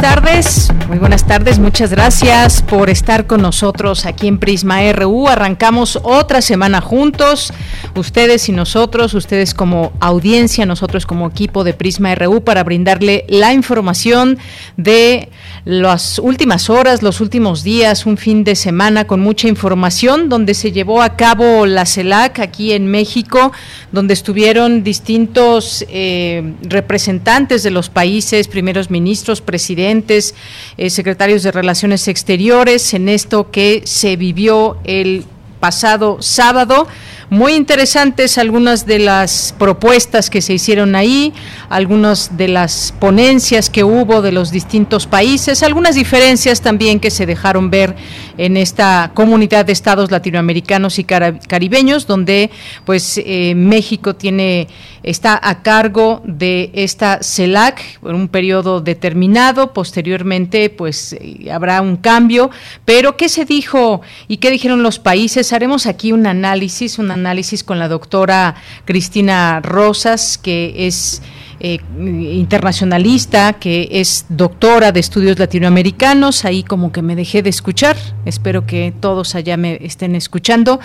Tardes, muy buenas tardes, muchas gracias por estar con nosotros aquí en Prisma RU. Arrancamos otra semana juntos, ustedes y nosotros, ustedes como audiencia, nosotros como equipo de Prisma RU para brindarle la información de las últimas horas, los últimos días, un fin de semana con mucha información donde se llevó a cabo la CELAC aquí en México, donde estuvieron distintos eh, representantes de los países, primeros ministros, presidentes, eh, secretarios de Relaciones Exteriores, en esto que se vivió el pasado sábado. Muy interesantes algunas de las propuestas que se hicieron ahí, algunas de las ponencias que hubo de los distintos países, algunas diferencias también que se dejaron ver en esta comunidad de estados latinoamericanos y caribeños, donde pues eh, México tiene está a cargo de esta CELAC por un periodo determinado, posteriormente pues eh, habrá un cambio, pero ¿qué se dijo y qué dijeron los países? Haremos aquí un análisis, un análisis con la doctora Cristina Rosas, que es eh, internacionalista, que es doctora de estudios latinoamericanos. Ahí como que me dejé de escuchar. Espero que todos allá me estén escuchando.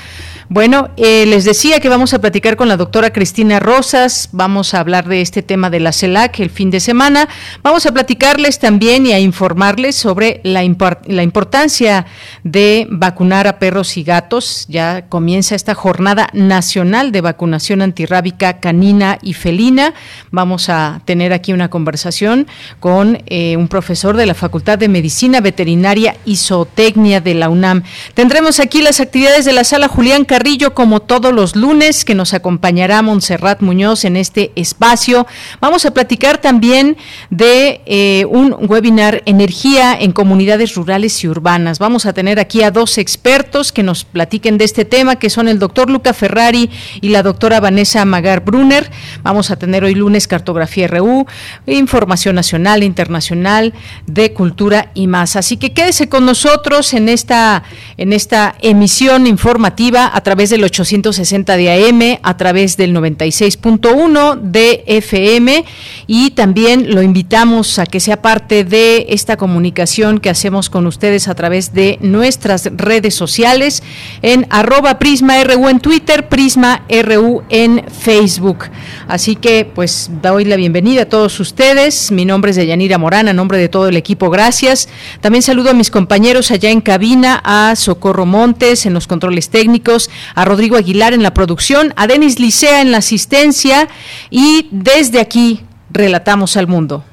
Bueno, eh, les decía que vamos a platicar con la doctora Cristina Rosas. Vamos a hablar de este tema de la CELAC el fin de semana. Vamos a platicarles también y a informarles sobre la, la importancia de vacunar a perros y gatos. Ya comienza esta jornada nacional de vacunación antirrábica canina y felina. Vamos a tener aquí una conversación con eh, un profesor de la Facultad de Medicina Veterinaria y Zootecnia de la UNAM. Tendremos aquí las actividades de la sala Julián Carrillo como todos los lunes que nos acompañará Montserrat Muñoz en este espacio. Vamos a platicar también de eh, un webinar Energía en comunidades rurales y urbanas. Vamos a tener aquí a dos expertos que nos platiquen de este tema, que son el doctor Luca Ferrari y la doctora Vanessa Magar Brunner. Vamos a tener hoy lunes cartografía Geografía RU, información nacional, internacional, de cultura y más. Así que quédese con nosotros en esta, en esta emisión informativa a través del 860 de AM, a través del 96.1 de FM y también lo invitamos a que sea parte de esta comunicación que hacemos con ustedes a través de nuestras redes sociales en arroba Prisma RU en Twitter, Prisma RU en Facebook. Así que pues doy la bienvenida a todos ustedes. Mi nombre es Deyanira Morán, a nombre de todo el equipo, gracias. También saludo a mis compañeros allá en cabina, a Socorro Montes en los controles técnicos, a Rodrigo Aguilar en la producción, a Denis Licea en la asistencia y desde aquí relatamos al mundo.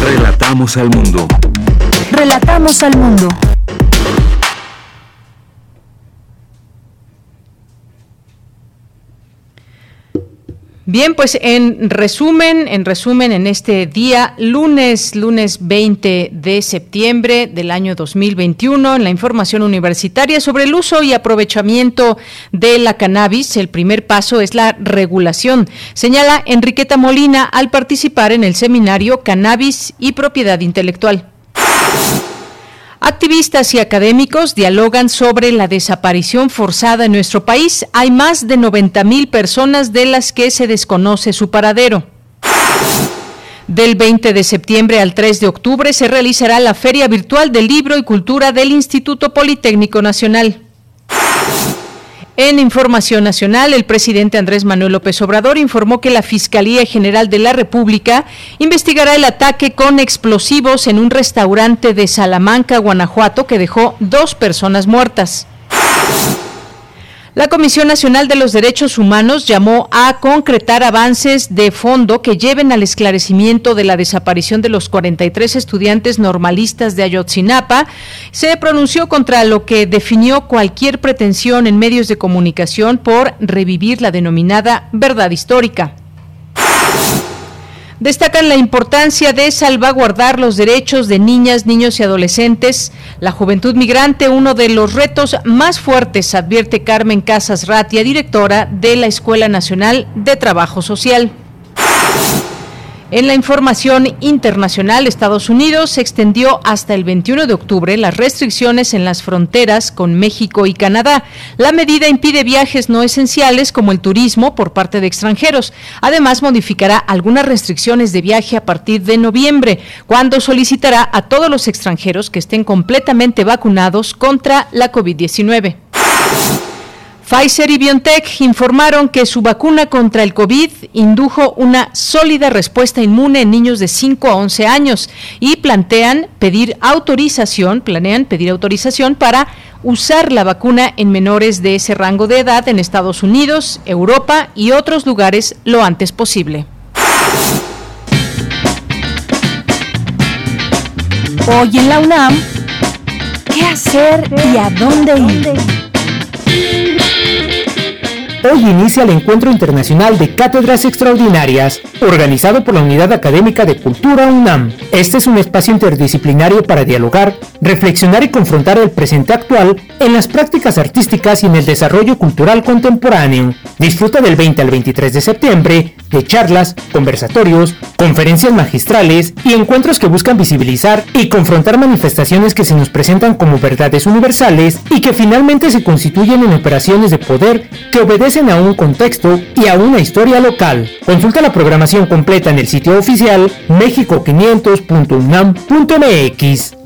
Relatamos al mundo. Relatamos al mundo. Bien, pues en resumen, en resumen, en este día, lunes, lunes 20 de septiembre del año 2021, en la información universitaria sobre el uso y aprovechamiento de la cannabis, el primer paso es la regulación, señala Enriqueta Molina al participar en el seminario Cannabis y Propiedad Intelectual. Activistas y académicos dialogan sobre la desaparición forzada en nuestro país. Hay más de 90 mil personas de las que se desconoce su paradero. Del 20 de septiembre al 3 de octubre se realizará la Feria Virtual del Libro y Cultura del Instituto Politécnico Nacional. En Información Nacional, el presidente Andrés Manuel López Obrador informó que la Fiscalía General de la República investigará el ataque con explosivos en un restaurante de Salamanca, Guanajuato, que dejó dos personas muertas. La Comisión Nacional de los Derechos Humanos llamó a concretar avances de fondo que lleven al esclarecimiento de la desaparición de los 43 estudiantes normalistas de Ayotzinapa. Se pronunció contra lo que definió cualquier pretensión en medios de comunicación por revivir la denominada verdad histórica destacan la importancia de salvaguardar los derechos de niñas, niños y adolescentes. La juventud migrante, uno de los retos más fuertes, advierte Carmen Casas Ratia, directora de la Escuela Nacional de Trabajo Social. En la información internacional, Estados Unidos extendió hasta el 21 de octubre las restricciones en las fronteras con México y Canadá. La medida impide viajes no esenciales como el turismo por parte de extranjeros. Además, modificará algunas restricciones de viaje a partir de noviembre, cuando solicitará a todos los extranjeros que estén completamente vacunados contra la COVID-19. Pfizer y BioNTech informaron que su vacuna contra el COVID indujo una sólida respuesta inmune en niños de 5 a 11 años y plantean pedir autorización, planean pedir autorización para usar la vacuna en menores de ese rango de edad en Estados Unidos, Europa y otros lugares lo antes posible. Hoy en la UNAM, ¿qué hacer y a dónde ir? Thank you. Hoy inicia el Encuentro Internacional de Cátedras Extraordinarias, organizado por la Unidad Académica de Cultura UNAM. Este es un espacio interdisciplinario para dialogar, reflexionar y confrontar el presente actual en las prácticas artísticas y en el desarrollo cultural contemporáneo. Disfruta del 20 al 23 de septiembre de charlas, conversatorios, conferencias magistrales y encuentros que buscan visibilizar y confrontar manifestaciones que se nos presentan como verdades universales y que finalmente se constituyen en operaciones de poder que obedecen a un contexto y a una historia local. Consulta la programación completa en el sitio oficial mexico500.unam.mx.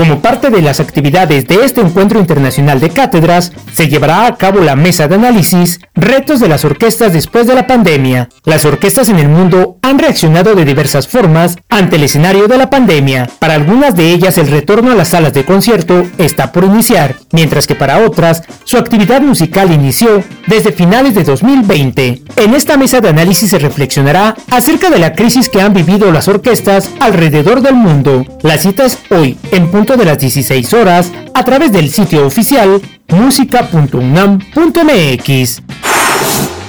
Como parte de las actividades de este encuentro internacional de cátedras, se llevará a cabo la mesa de análisis Retos de las orquestas después de la pandemia. Las orquestas en el mundo han reaccionado de diversas formas ante el escenario de la pandemia. Para algunas de ellas el retorno a las salas de concierto está por iniciar, mientras que para otras su actividad musical inició desde finales de 2020. En esta mesa de análisis se reflexionará acerca de la crisis que han vivido las orquestas alrededor del mundo. La cita es hoy, en punto de las 16 horas a través del sitio oficial música.unam.mx.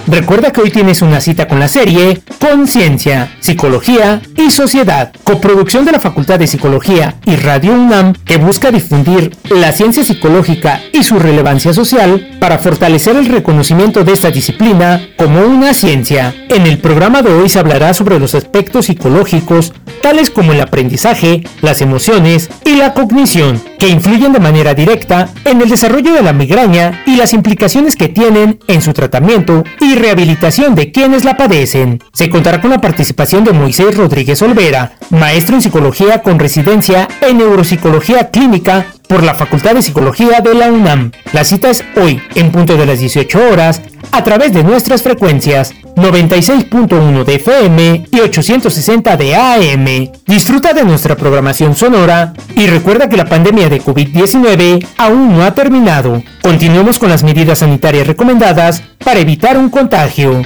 Recuerda que hoy tienes una cita con la serie Conciencia, Psicología y Sociedad, coproducción de la Facultad de Psicología y Radio UNAM, que busca difundir la ciencia psicológica y su relevancia social para fortalecer el reconocimiento de esta disciplina como una ciencia. En el programa de hoy se hablará sobre los aspectos psicológicos, tales como el aprendizaje, las emociones y la cognición, que influyen de manera directa en el desarrollo de la migraña y las implicaciones que tienen en su tratamiento y rehabilitación de quienes la padecen. Se contará con la participación de Moisés Rodríguez Olvera, maestro en psicología con residencia en neuropsicología clínica por la Facultad de Psicología de la UNAM. La cita es hoy, en punto de las 18 horas, a través de nuestras frecuencias 96.1 de FM y 860 de AM. Disfruta de nuestra programación sonora y recuerda que la pandemia de COVID-19 aún no ha terminado. Continuemos con las medidas sanitarias recomendadas para evitar un contagio.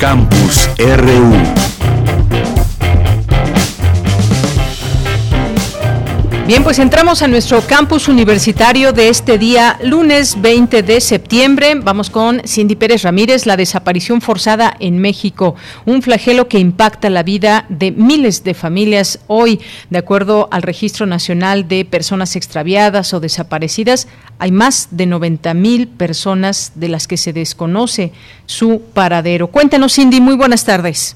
Campus RU. Bien, pues entramos a nuestro campus universitario de este día, lunes 20 de septiembre. Vamos con Cindy Pérez Ramírez, la desaparición forzada en México, un flagelo que impacta la vida de miles de familias hoy. De acuerdo al Registro Nacional de Personas Extraviadas o Desaparecidas, hay más de 90 mil personas de las que se desconoce su paradero. Cuéntanos, Cindy, muy buenas tardes.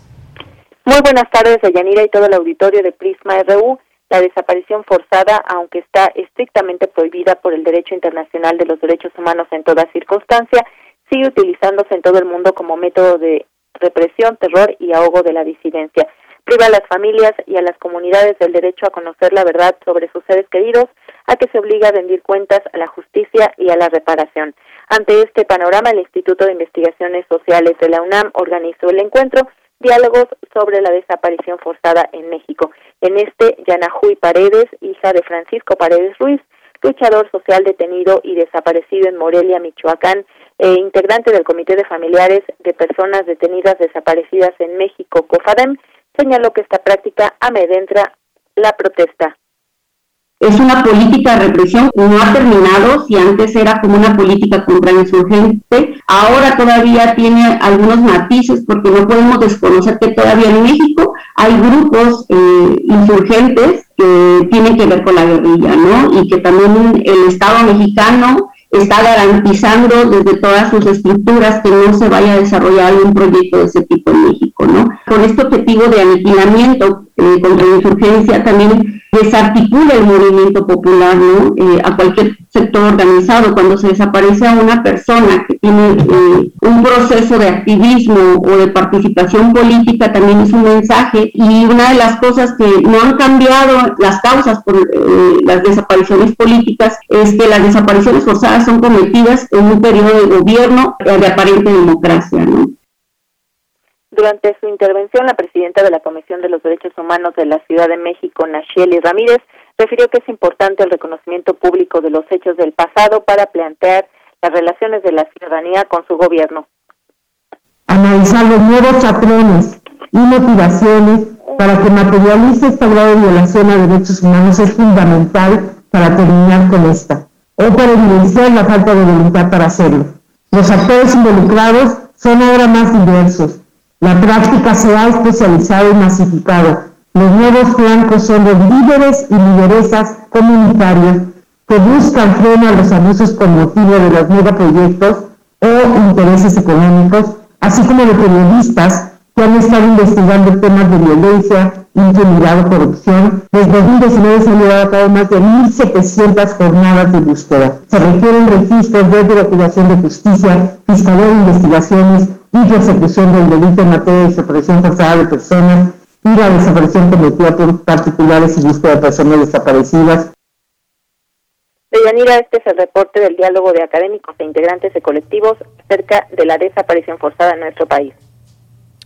Muy buenas tardes, Yanira y todo el auditorio de Prisma RU. La desaparición forzada, aunque está estrictamente prohibida por el derecho internacional de los derechos humanos en toda circunstancia, sigue utilizándose en todo el mundo como método de represión, terror y ahogo de la disidencia. Priva a las familias y a las comunidades del derecho a conocer la verdad sobre sus seres queridos, a que se obliga a rendir cuentas a la justicia y a la reparación. Ante este panorama, el Instituto de Investigaciones Sociales de la UNAM organizó el encuentro diálogos sobre la desaparición forzada en México. En este, Yanajuy Paredes, hija de Francisco Paredes Ruiz, luchador social detenido y desaparecido en Morelia, Michoacán, e integrante del Comité de Familiares de Personas Detenidas Desaparecidas en México, COFADEM, señaló que esta práctica amedrenta la protesta es una política de represión, no ha terminado, si antes era como una política contra insurgente, ahora todavía tiene algunos matices porque no podemos desconocer que todavía en México hay grupos eh, insurgentes que tienen que ver con la guerrilla, ¿no? Y que también el Estado mexicano está garantizando desde todas sus estructuras que no se vaya a desarrollar un proyecto de ese tipo en México, ¿no? Con este objetivo de aniquilamiento eh, contra la insurgencia también desarticula el movimiento popular, ¿no? Eh, a cualquier sector organizado. Cuando se desaparece a una persona que tiene eh, un proceso de activismo o de participación política, también es un mensaje. Y una de las cosas que no han cambiado las causas por las desapariciones políticas es que las desapariciones forzadas son cometidas en un periodo de gobierno de aparente democracia, ¿no? Durante su intervención, la presidenta de la Comisión de los Derechos Humanos de la Ciudad de México, Nacheli Ramírez, refirió que es importante el reconocimiento público de los hechos del pasado para plantear las relaciones de la ciudadanía con su gobierno. Analizar los nuevos patrones y motivaciones para que materialice esta grave violación a derechos humanos es fundamental para terminar con esta o para evidenciar la falta de voluntad para hacerlo. Los actores involucrados son ahora más diversos, la práctica se ha especializado y masificado. Los nuevos flancos son los líderes y lideresas comunitarios que buscan frenar los abusos con motivo de los megaproyectos o intereses económicos, así como de periodistas que han estado investigando temas de violencia, impunidad o corrupción. Desde 2019 se han llevado a cabo más de 1.700 jornadas de búsqueda. Se requieren registros de Procuración de Justicia, Fiscalía de Investigaciones, y persecución del delito en materia de desaparición forzada de personas y la desaparición cometida por particulares y búsqueda de personas desaparecidas. Deyanira, este es el reporte del diálogo de académicos e integrantes de colectivos acerca de la desaparición forzada en nuestro país.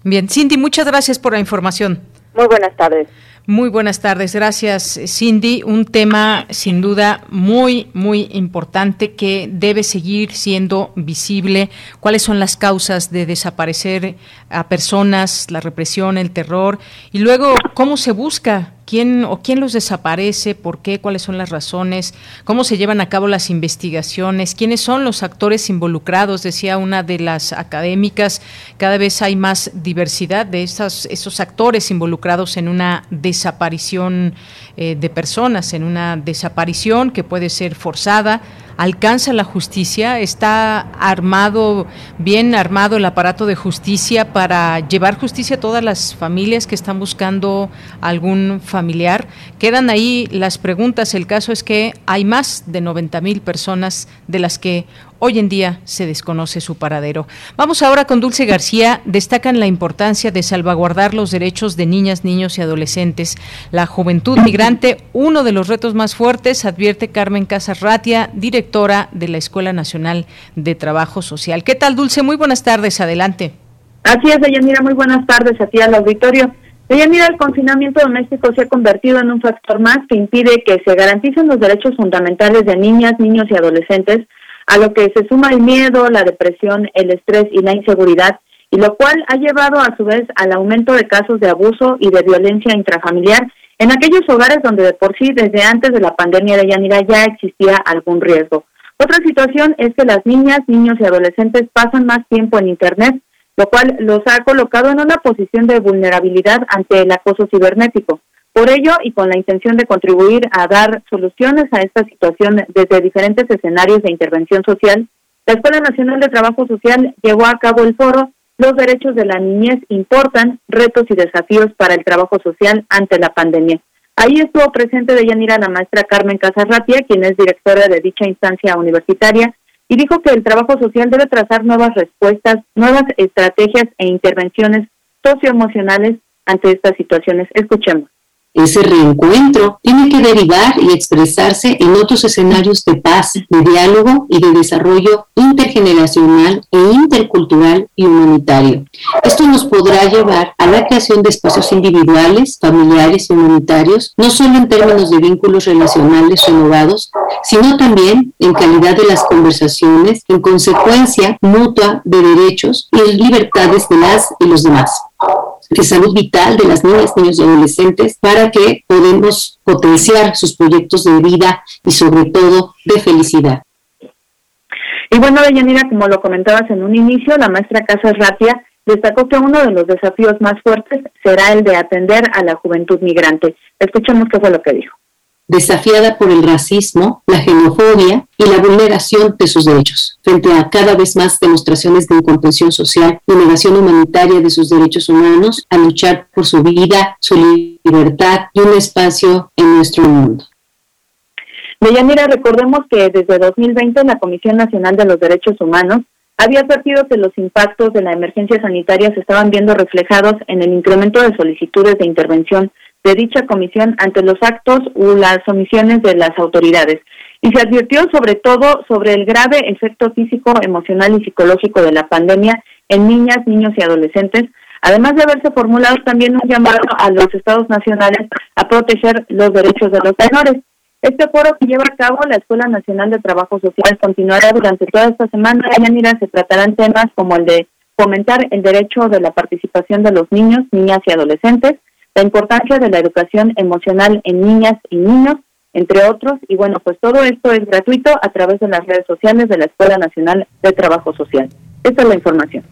Bien, Cindy, muchas gracias por la información. Muy buenas tardes. Muy buenas tardes, gracias Cindy. Un tema sin duda muy, muy importante que debe seguir siendo visible. ¿Cuáles son las causas de desaparecer a personas, la represión, el terror? Y luego, ¿cómo se busca quién o quién los desaparece, por qué, cuáles son las razones, cómo se llevan a cabo las investigaciones, quiénes son los actores involucrados, decía una de las académicas, cada vez hay más diversidad de esos, esos actores involucrados en una desaparición eh, de personas, en una desaparición que puede ser forzada, alcanza la justicia, está armado, bien armado el aparato de justicia para llevar justicia a todas las familias que están buscando algún familiar. Quedan ahí las preguntas. El caso es que hay más de 90 mil personas de las que Hoy en día se desconoce su paradero. Vamos ahora con Dulce García. Destacan la importancia de salvaguardar los derechos de niñas, niños y adolescentes. La juventud migrante, uno de los retos más fuertes, advierte Carmen Casas Ratia, directora de la Escuela Nacional de Trabajo Social. ¿Qué tal, Dulce? Muy buenas tardes. Adelante. Así es, Deyanira. Muy buenas tardes a ti al auditorio. Deyanira, el confinamiento doméstico se ha convertido en un factor más que impide que se garanticen los derechos fundamentales de niñas, niños y adolescentes a lo que se suma el miedo, la depresión, el estrés y la inseguridad, y lo cual ha llevado a su vez al aumento de casos de abuso y de violencia intrafamiliar en aquellos hogares donde de por sí desde antes de la pandemia de Yanira ya existía algún riesgo. Otra situación es que las niñas, niños y adolescentes pasan más tiempo en Internet, lo cual los ha colocado en una posición de vulnerabilidad ante el acoso cibernético. Por ello, y con la intención de contribuir a dar soluciones a esta situación desde diferentes escenarios de intervención social, la Escuela Nacional de Trabajo Social llevó a cabo el foro Los derechos de la niñez importan, retos y desafíos para el trabajo social ante la pandemia. Ahí estuvo presente de Yanira la maestra Carmen Casarratia, quien es directora de dicha instancia universitaria, y dijo que el trabajo social debe trazar nuevas respuestas, nuevas estrategias e intervenciones socioemocionales ante estas situaciones. Escuchemos ese reencuentro tiene que derivar y expresarse en otros escenarios de paz, de diálogo y de desarrollo intergeneracional e intercultural y humanitario. Esto nos podrá llevar a la creación de espacios individuales, familiares y humanitarios, no solo en términos de vínculos relacionales renovados, sino también en calidad de las conversaciones, en consecuencia mutua de derechos y libertades de las y los demás de salud vital de las niñas, niños y adolescentes para que podamos potenciar sus proyectos de vida y sobre todo de felicidad. Y bueno, Deyanira, como lo comentabas en un inicio, la maestra Casas Ratia destacó que uno de los desafíos más fuertes será el de atender a la juventud migrante. Escuchemos qué fue lo que dijo desafiada por el racismo, la xenofobia y la vulneración de sus derechos, frente a cada vez más demostraciones de incomprensión social y negación humanitaria de sus derechos humanos, a luchar por su vida, su libertad y un espacio en nuestro mundo. Deyanira, recordemos que desde 2020 la Comisión Nacional de los Derechos Humanos había advertido que los impactos de la emergencia sanitaria se estaban viendo reflejados en el incremento de solicitudes de intervención de dicha comisión ante los actos u las omisiones de las autoridades y se advirtió sobre todo sobre el grave efecto físico, emocional y psicológico de la pandemia en niñas, niños y adolescentes, además de haberse formulado también un llamado a los estados nacionales a proteger los derechos de los menores. Este foro que lleva a cabo la Escuela Nacional de Trabajo Social continuará durante toda esta semana. mira, se tratarán temas como el de fomentar el derecho de la participación de los niños, niñas y adolescentes, la importancia de la educación emocional en niñas y niños, entre otros. Y bueno, pues todo esto es gratuito a través de las redes sociales de la Escuela Nacional de Trabajo Social. Esta es la información.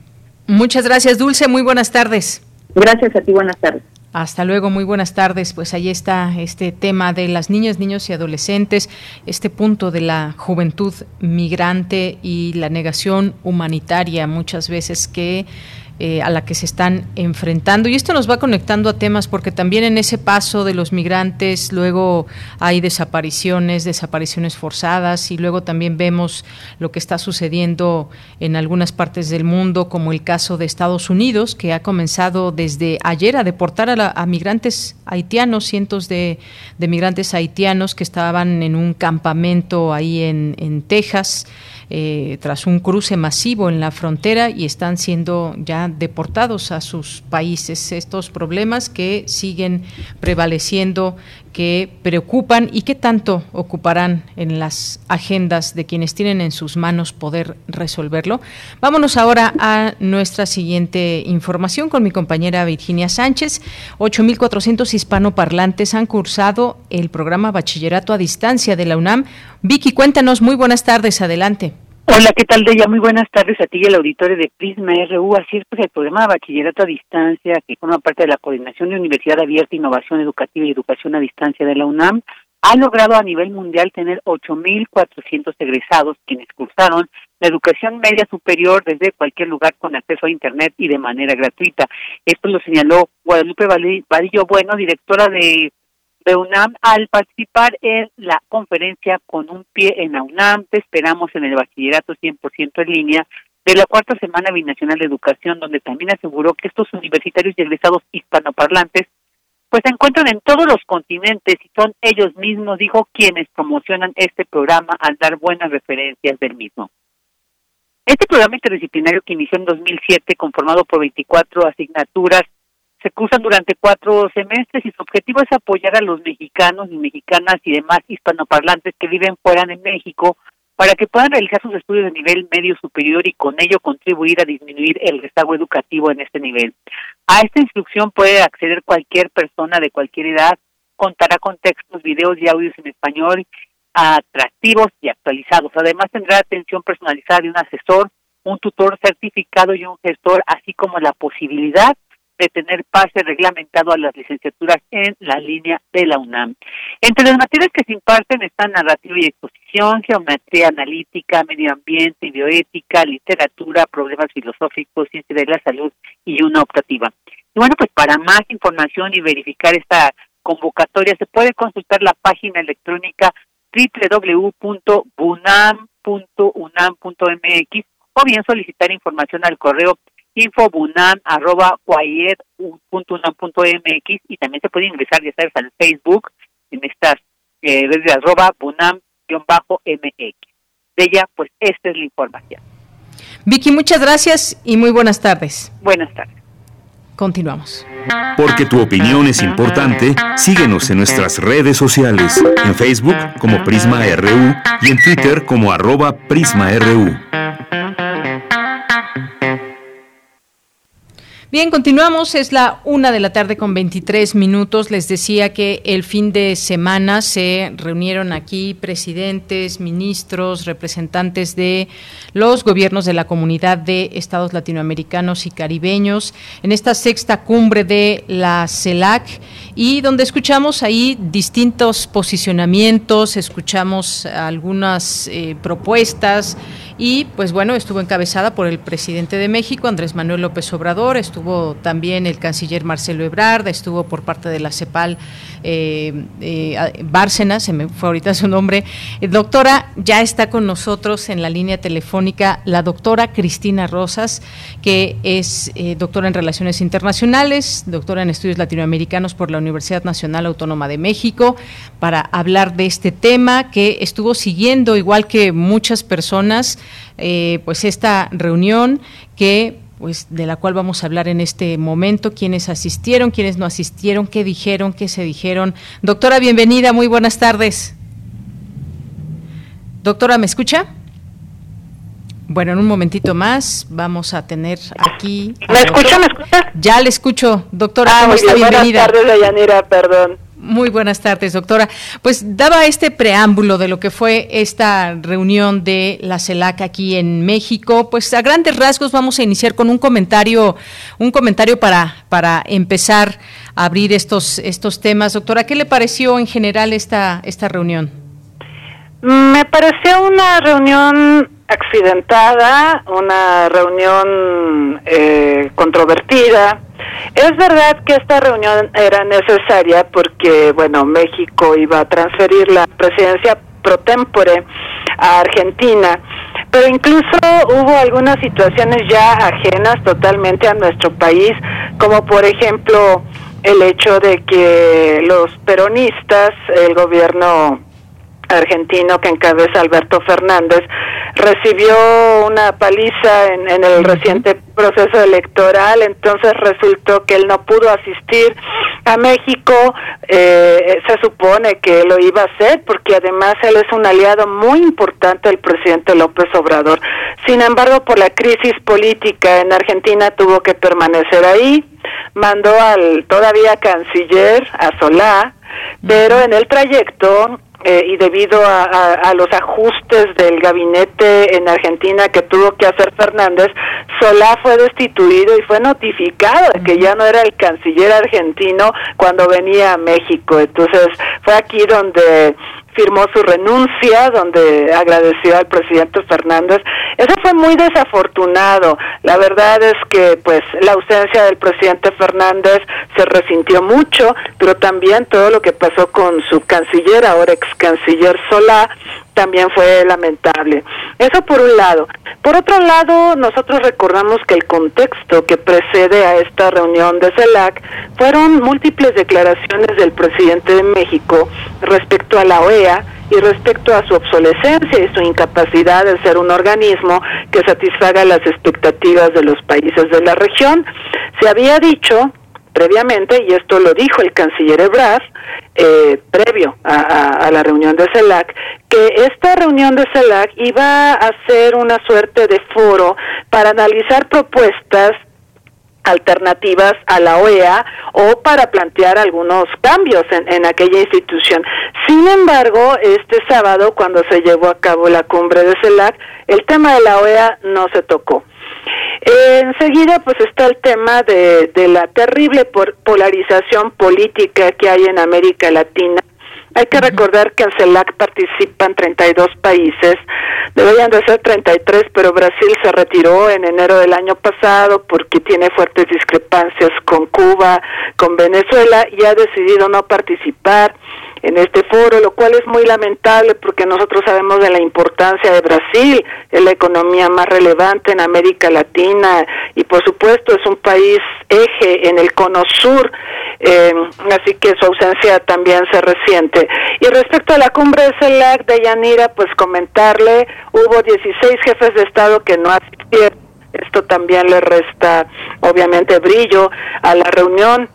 Muchas gracias, Dulce. Muy buenas tardes. Gracias a ti, buenas tardes. Hasta luego, muy buenas tardes. Pues ahí está este tema de las niñas, niños y adolescentes, este punto de la juventud migrante y la negación humanitaria muchas veces que eh, a la que se están enfrentando. Y esto nos va conectando a temas porque también en ese paso de los migrantes luego hay desapariciones, desapariciones forzadas y luego también vemos lo que está sucediendo en algunas partes del mundo, como el caso de Estados Unidos, que ha comenzado desde ayer a deportar a, migrantes haitianos, cientos de, migrantes haitianos que estaban en un campamento ahí en Texas. Eh, tras un cruce masivo en la frontera y están siendo ya deportados a sus países. Estos problemas que siguen prevaleciendo, que preocupan y que tanto ocuparán en las agendas de quienes tienen en sus manos poder resolverlo. Vámonos ahora a nuestra siguiente información con mi compañera Virginia Sánchez. 8.400 hispanoparlantes han cursado el programa Bachillerato a Distancia de la UNAM Vicky, cuéntanos, muy buenas tardes, adelante. Hola, ¿qué tal, Deya? Muy buenas tardes a ti y al auditorio de Prisma RU. Así es, pues el programa de bachillerato a distancia, que forma parte de la Coordinación de Universidad Abierta, Innovación Educativa y Educación a Distancia de la UNAM, ha logrado a nivel mundial tener 8.400 egresados quienes cursaron la educación media superior desde cualquier lugar con acceso a Internet y de manera gratuita. Esto lo señaló Guadalupe Vadillo Bueno, directora de de UNAM al participar en la conferencia con un pie en la UNAM. Te esperamos en el bachillerato 100% en línea de la cuarta semana binacional de educación, donde también aseguró que estos universitarios y egresados hispanoparlantes pues se encuentran en todos los continentes y son ellos mismos, dijo, quienes promocionan este programa al dar buenas referencias del mismo. Este programa interdisciplinario que inició en 2007, conformado por 24 asignaturas se cursan durante cuatro semestres y su objetivo es apoyar a los mexicanos y mexicanas y demás hispanoparlantes que viven fuera de México para que puedan realizar sus estudios de nivel medio superior y con ello contribuir a disminuir el rezago educativo en este nivel. A esta instrucción puede acceder cualquier persona de cualquier edad, contará con textos, videos y audios en español atractivos y actualizados. Además tendrá atención personalizada de un asesor, un tutor certificado y un gestor, así como la posibilidad de tener pase reglamentado a las licenciaturas en la línea de la UNAM. Entre las materias que se imparten están narrativa y exposición, geometría analítica, medio ambiente bioética, literatura, problemas filosóficos, ciencia de la salud y una optativa. Y bueno, pues para más información y verificar esta convocatoria se puede consultar la página electrónica www.bunam.unam.mx o bien solicitar información al correo infobunam.unam.mx y también se puede ingresar, ya sabes, al Facebook en estas eh, desde arroba bunam-mx. De ella, pues esta es la información. Vicky, muchas gracias y muy buenas tardes. Buenas tardes. Continuamos. Porque tu opinión es importante, síguenos en nuestras redes sociales, en Facebook como Prisma RU y en Twitter como arroba PrismaRU. Bien, continuamos. Es la una de la tarde con 23 minutos. Les decía que el fin de semana se reunieron aquí presidentes, ministros, representantes de los gobiernos de la comunidad de estados latinoamericanos y caribeños en esta sexta cumbre de la CELAC y donde escuchamos ahí distintos posicionamientos, escuchamos algunas eh, propuestas y pues bueno, estuvo encabezada por el presidente de México, Andrés Manuel López Obrador, estuvo también el canciller Marcelo Ebrard, estuvo por parte de la CEPAL eh, eh, Bárcena, se me fue ahorita su nombre. Eh, doctora, ya está con nosotros en la línea telefónica la doctora Cristina Rosas, que es eh, doctora en Relaciones Internacionales, doctora en Estudios Latinoamericanos por la Universidad Nacional Autónoma de México, para hablar de este tema que estuvo siguiendo, igual que muchas personas, eh, pues esta reunión que pues de la cual vamos a hablar en este momento, quiénes asistieron, quiénes no asistieron, qué dijeron, qué se dijeron. Doctora, bienvenida, muy buenas tardes. Doctora, ¿me escucha? Bueno, en un momentito más vamos a tener aquí. ¿Me escucha? ¿Me escucha? Ya le escucho, doctora. Ah, ¿Cómo está? bien. Bienvenida. Buenas tardes, Dayanira, perdón. Muy buenas tardes, doctora. Pues daba este preámbulo de lo que fue esta reunión de la CELAC aquí en México. Pues a grandes rasgos vamos a iniciar con un comentario, un comentario para, para empezar a abrir estos, estos temas. Doctora, ¿qué le pareció en general esta, esta reunión? Me pareció una reunión accidentada, una reunión eh, controvertida. Es verdad que esta reunión era necesaria porque, bueno, México iba a transferir la presidencia pro tempore a Argentina, pero incluso hubo algunas situaciones ya ajenas totalmente a nuestro país, como por ejemplo el hecho de que los peronistas, el gobierno argentino que encabeza Alberto Fernández, recibió una paliza en, en, el reciente proceso electoral, entonces resultó que él no pudo asistir a México, eh, se supone que lo iba a hacer porque además él es un aliado muy importante del presidente López Obrador. Sin embargo, por la crisis política en Argentina tuvo que permanecer ahí, mandó al todavía canciller, a Solá, pero en el trayecto eh, y debido a, a, a, los ajustes del gabinete en Argentina que tuvo que hacer Fernández, Solá fue destituido y fue notificado de que ya no era el canciller argentino cuando venía a México. Entonces fue aquí donde firmó su renuncia, donde agradeció al presidente Fernández. Eso fue muy desafortunado. La verdad es que, pues, la ausencia del presidente Fernández se resintió mucho, pero también todo lo que pasó con su canciller, ahora ex canciller Solá, también fue lamentable. Eso por un lado. Por otro lado, nosotros recordamos que el contexto que precede a esta reunión de CELAC fueron múltiples declaraciones del presidente de México respecto a la OEA y respecto a su obsolescencia y su incapacidad de ser un organismo que satisfaga las expectativas de los países de la región. Se había dicho previamente, y esto lo dijo el canciller Ebrard, eh, previo a, a, la reunión de CELAC, que esta reunión de CELAC iba a ser una suerte de foro para analizar propuestas alternativas a la OEA o para plantear algunos cambios en, en, aquella institución. Sin embargo, este sábado, cuando se llevó a cabo la cumbre de CELAC, el tema de la OEA no se tocó. Eh, enseguida, pues está el tema de, de la terrible por polarización política que hay en América Latina. Hay que recordar que en CELAC participan 32 países, deberían de ser 33, pero Brasil se retiró en enero del año pasado porque tiene fuertes discrepancias con Cuba, con Venezuela y ha decidido no participar. En este foro, lo cual es muy lamentable porque nosotros sabemos de la importancia de Brasil, es la economía más relevante en América Latina y por supuesto es un país eje en el cono sur, eh, así que su ausencia también se resiente. Y respecto a la cumbre de CELAC de Yanira, pues comentarle, hubo 16 jefes de Estado que no asistieron esto también le resta, obviamente, brillo a la reunión.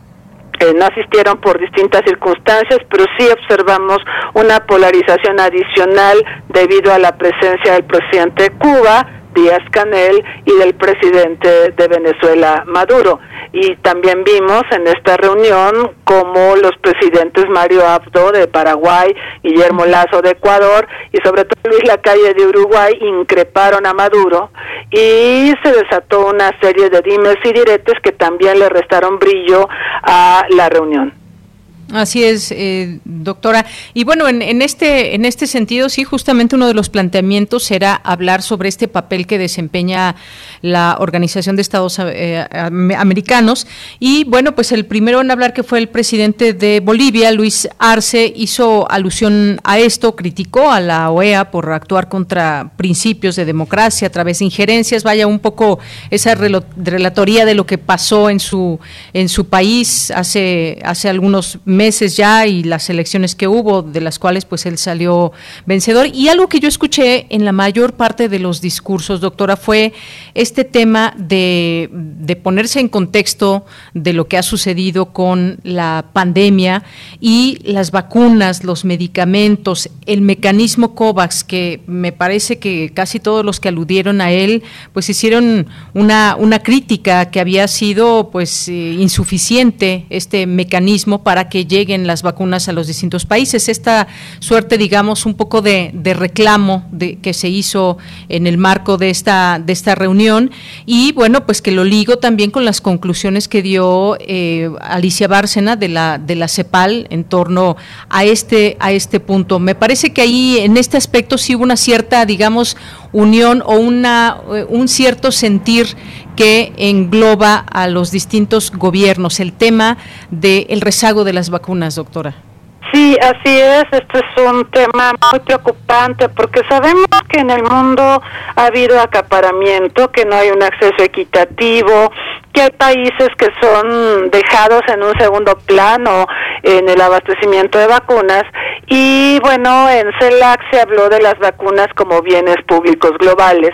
Eh, no asistieron por distintas circunstancias, pero sí observamos una polarización adicional debido a la presencia del presidente de Cuba, Díaz Canel, y del presidente de Venezuela, Maduro y también vimos en esta reunión como los presidentes Mario Abdo de Paraguay, Guillermo Lazo de Ecuador y sobre todo Luis Lacalle de Uruguay increparon a Maduro y se desató una serie de dimes y diretes que también le restaron brillo a la reunión. Así es, eh, doctora. Y bueno, en, este en este sentido, sí, justamente uno de los planteamientos será hablar sobre este papel que desempeña la Organización de Estados eh, Americanos. Y bueno, pues el primero en hablar que fue el presidente de Bolivia, Luis Arce, hizo alusión a esto, criticó a la OEA por actuar contra principios de democracia a través de injerencias. Vaya un poco esa relatoría de lo que pasó en su en su país hace hace algunos meses meses ya y las elecciones que hubo, de las cuales pues él salió vencedor. Y algo que yo escuché en la mayor parte de los discursos, doctora, fue este tema de, de ponerse en contexto de lo que ha sucedido con la pandemia y las vacunas, los medicamentos, el mecanismo COVAX, que me parece que casi todos los que aludieron a él, pues hicieron una, una crítica que había sido pues eh, insuficiente este mecanismo para que lleguen las vacunas a los distintos países. Esta suerte, digamos, un poco de, reclamo de, que se hizo en el marco de esta, de esta reunión y bueno, pues que lo ligo también con las conclusiones que dio eh, Alicia Bárcena de la, de la CEPAL en torno a este, a este punto. Me parece que ahí en este aspecto sí hubo una cierta, digamos, unión o una, eh, un cierto sentir que engloba a los distintos gobiernos, el tema del rezago de las vacunas, doctora. Sí, así es. Este es un tema muy preocupante porque sabemos que en el mundo ha habido acaparamiento, que no hay un acceso equitativo, que hay países que son dejados en un segundo plano en el abastecimiento de vacunas y bueno, en CELAC se habló de las vacunas como bienes públicos globales.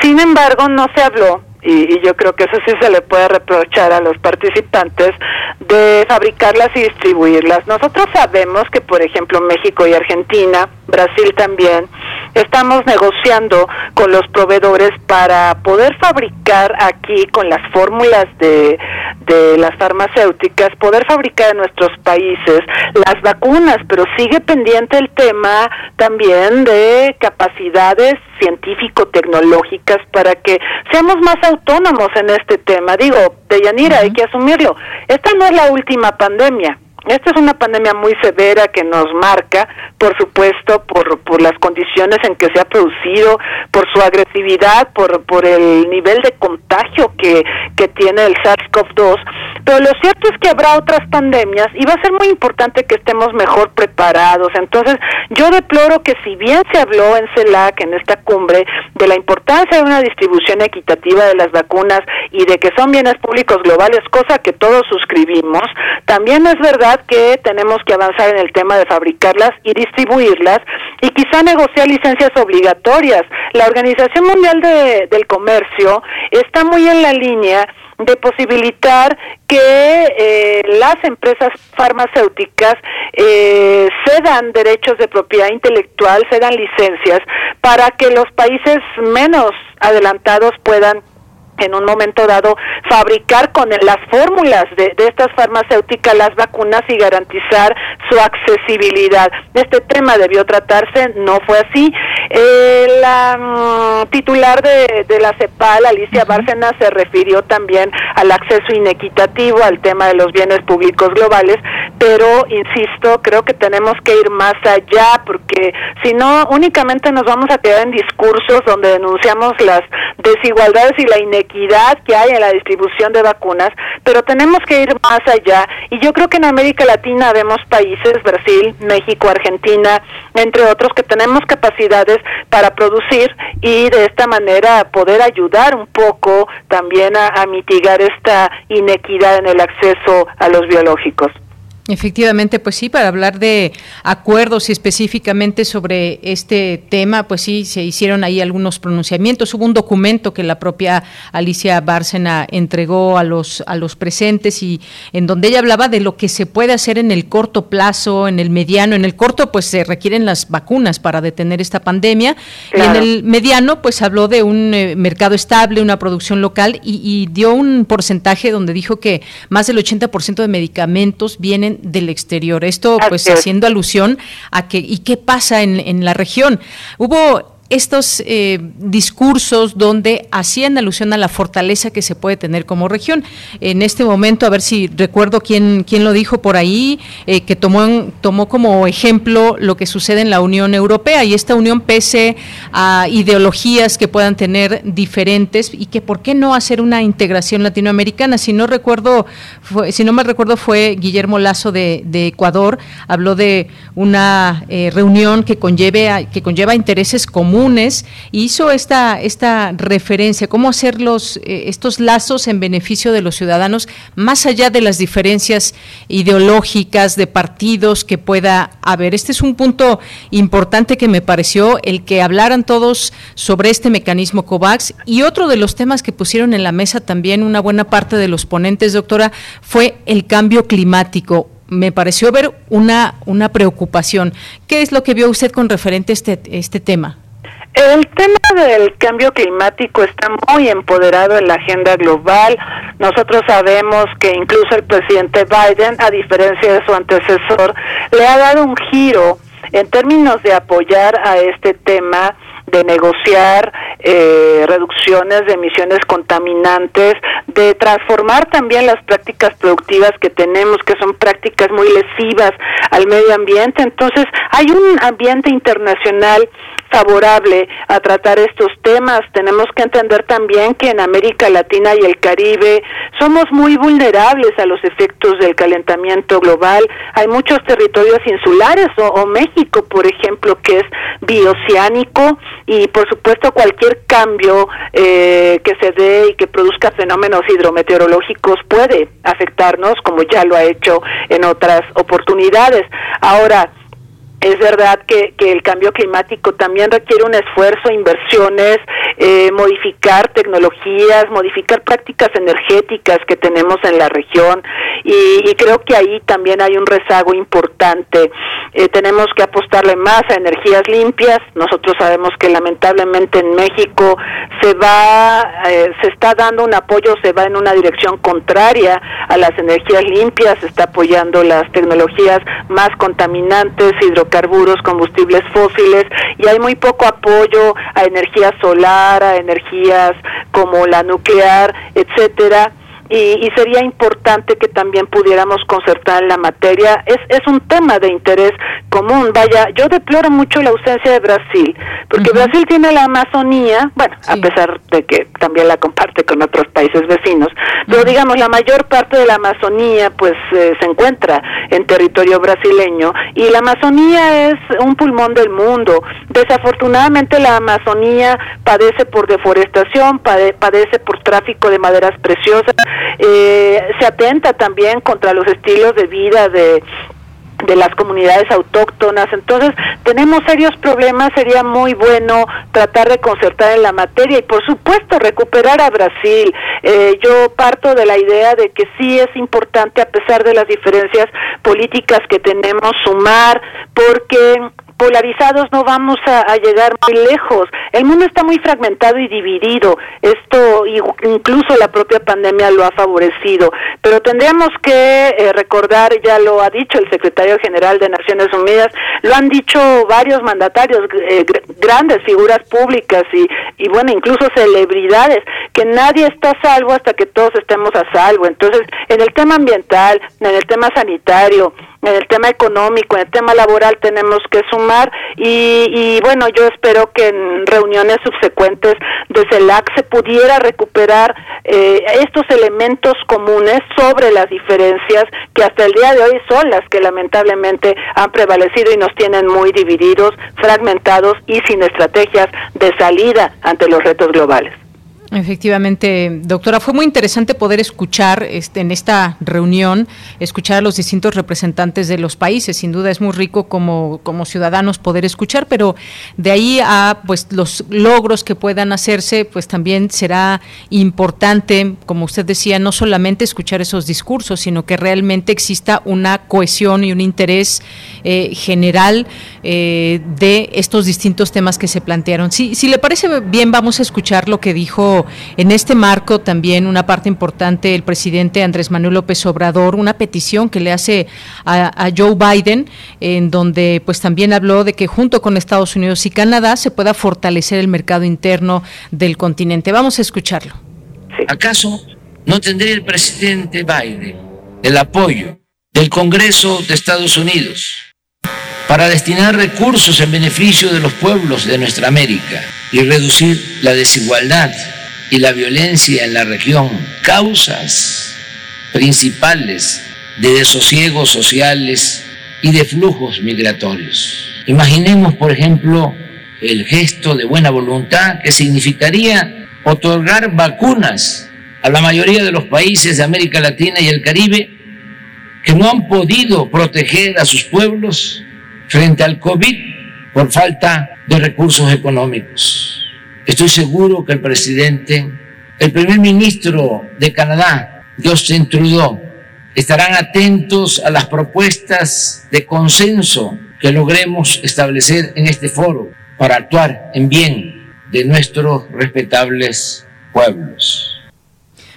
Sin embargo, no se habló y, yo creo que eso sí se le puede reprochar a los participantes de fabricarlas y distribuirlas. Nosotros sabemos que, por ejemplo, México y Argentina, Brasil también, estamos negociando con los proveedores para poder fabricar aquí con las fórmulas de, de las farmacéuticas, poder fabricar en nuestros países las vacunas, pero sigue pendiente el tema también de capacidades científico-tecnológicas para que seamos más autónomos en este tema. Digo, de Yanira, hay que asumirlo. Esta no es la última pandemia. Esta es una pandemia muy severa que nos marca, por supuesto, por, por las condiciones en que se ha producido, por su agresividad, por, por el nivel de contagio que, que tiene el SARS-CoV-2. Pero lo cierto es que habrá otras pandemias y va a ser muy importante que estemos mejor preparados. Entonces, yo deploro que si bien se habló en CELAC, en esta cumbre, de la importancia de una distribución equitativa de las vacunas y de que son bienes públicos globales, cosa que todos suscribimos, también es verdad que tenemos que avanzar en el tema de fabricarlas y distribuirlas y quizá negociar licencias obligatorias. La Organización Mundial del Comercio está muy en la línea de posibilitar que eh, las empresas farmacéuticas eh, cedan derechos de propiedad intelectual, cedan licencias para que los países menos adelantados puedan en un momento dado fabricar con las fórmulas de, estas farmacéuticas las vacunas y garantizar su accesibilidad. Este tema debió tratarse, no fue así. Eh, la mm, titular de, la CEPAL, Alicia Bárcena, se refirió también al acceso inequitativo al tema de los bienes públicos globales, pero insisto, creo que tenemos que ir más allá porque si no únicamente nos vamos a quedar en discursos donde denunciamos las desigualdades y la inequidad que hay en la distribución de vacunas, pero tenemos que ir más allá. Y yo creo que en América Latina vemos países, Brasil, México, Argentina, entre otros, que tenemos capacidades para producir y de esta manera poder ayudar un poco también a, mitigar esta inequidad en el acceso a los biológicos. Efectivamente, pues sí, para hablar de acuerdos y específicamente sobre este tema, pues sí, se hicieron ahí algunos pronunciamientos. Hubo un documento que la propia Alicia Bárcena entregó a los, a los presentes y en donde ella hablaba de lo que se puede hacer en el corto plazo, en el mediano. En el corto, pues se requieren las vacunas para detener esta pandemia. Y en el mediano, pues habló de un eh, mercado estable, una producción local y, y dio un porcentaje donde dijo que más del 80% de medicamentos vienen del exterior. Esto pues haciendo alusión a que, ¿y qué pasa en, en la región? Hubo estos eh, discursos donde hacían alusión a la fortaleza que se puede tener como región. En este momento, a ver si recuerdo quién, quién lo dijo por ahí, eh, que tomó, tomó como ejemplo lo que sucede en la Unión Europea y esta unión pese a ideologías que puedan tener diferentes y que por qué no hacer una integración latinoamericana. Si no recuerdo, si no me recuerdo fue Guillermo Lazo de, Ecuador, habló de una eh, reunión que conlleve que conlleva intereses comunes hizo esta, esta referencia, cómo hacer los, eh, estos lazos en beneficio de los ciudadanos, más allá de las diferencias ideológicas de partidos que pueda haber. Este es un punto importante que me pareció, el que hablaran todos sobre este mecanismo COVAX. Y otro de los temas que pusieron en la mesa también una buena parte de los ponentes, doctora, fue el cambio climático me pareció ver una, una preocupación. ¿Qué es lo que vio usted con referente a este, este tema? El tema del cambio climático está muy empoderado en la agenda global. Nosotros sabemos que incluso el presidente Biden, a diferencia de su antecesor, le ha dado un giro en términos de apoyar a este tema de negociar eh, reducciones de emisiones contaminantes, de transformar también las prácticas productivas que tenemos, que son prácticas muy lesivas al medio ambiente. Entonces, hay un ambiente internacional favorable a tratar estos temas. Tenemos que entender también que en América Latina y el Caribe somos muy vulnerables a los efectos del calentamiento global. Hay muchos territorios insulares o, México, por ejemplo, que es bioceánico y por supuesto cualquier cambio eh, que se dé y que produzca fenómenos hidrometeorológicos puede afectarnos como ya lo ha hecho en otras oportunidades. Ahora, es verdad que, el cambio climático también requiere un esfuerzo, inversiones, eh, modificar tecnologías, modificar prácticas energéticas que tenemos en la región y, y creo que ahí también hay un rezago importante. Eh, tenemos que apostarle más a energías limpias. Nosotros sabemos que lamentablemente en México se va, eh, se está dando un apoyo, se va en una dirección contraria a las energías limpias, se está apoyando las tecnologías más contaminantes, hidro carburos, combustibles fósiles y hay muy poco apoyo a energía solar, a energías como la nuclear, etcétera y, sería importante que también pudiéramos concertar en la materia. Es, es un tema de interés común. Vaya, yo deploro mucho la ausencia de Brasil, porque Brasil tiene la Amazonía, bueno, a pesar de que también la comparte con otros países vecinos, pero digamos, la mayor parte de la Amazonía pues eh, se encuentra en territorio brasileño y la Amazonía es un pulmón del mundo. Desafortunadamente la Amazonía padece por deforestación, padece por tráfico de maderas preciosas, eh, se atenta también contra los estilos de vida de de las comunidades autóctonas. Entonces, tenemos serios problemas, sería muy bueno tratar de concertar en la materia y, por supuesto, recuperar a Brasil. Eh, yo parto de la idea de que sí es importante, a pesar de las diferencias políticas que tenemos, sumar, porque polarizados no vamos a, llegar muy lejos. El mundo está muy fragmentado y dividido. Esto incluso la propia pandemia lo ha favorecido. Pero tendríamos que eh, recordar, ya lo ha dicho el secretario general de Naciones Unidas, lo han dicho varios mandatarios, eh, grandes figuras públicas y, y bueno, incluso celebridades, que nadie está a salvo hasta que todos estemos a salvo. Entonces, en el tema ambiental, en el tema sanitario, en el tema económico, en el tema laboral tenemos que sumar y, bueno, yo espero que en reuniones subsecuentes de CELAC se pudiera recuperar eh, estos elementos comunes sobre las diferencias que hasta el día de hoy son las que lamentablemente han prevalecido y nos tienen muy divididos, fragmentados y sin estrategias de salida ante los retos globales. Efectivamente, doctora, fue muy interesante poder escuchar este, en esta reunión, escuchar a los distintos representantes de los países. Sin duda es muy rico como, como ciudadanos poder escuchar, pero de ahí a pues los logros que puedan hacerse, pues también será importante, como usted decía, no solamente escuchar esos discursos, sino que realmente exista una cohesión y un interés eh, general eh, de estos distintos temas que se plantearon. Si, si le parece bien, vamos a escuchar lo que dijo en este marco también una parte importante el presidente Andrés Manuel López Obrador, una petición que le hace a, Joe Biden, en donde pues también habló de que junto con Estados Unidos y Canadá se pueda fortalecer el mercado interno del continente. Vamos a escucharlo. ¿Acaso no tendría el presidente Biden el apoyo del Congreso de Estados Unidos para destinar recursos en beneficio de los pueblos de nuestra América y reducir la desigualdad y la violencia en la región, causas principales de desosiegos sociales y de flujos migratorios. Imaginemos, por ejemplo, el gesto de buena voluntad que significaría otorgar vacunas a la mayoría de los países de América Latina y el Caribe que no han podido proteger a sus pueblos frente al COVID por falta de recursos económicos. Estoy seguro que el presidente, el primer ministro de Canadá, Justin Trudeau, estarán atentos a las propuestas de consenso que logremos establecer en este foro para actuar en bien de nuestros respetables pueblos.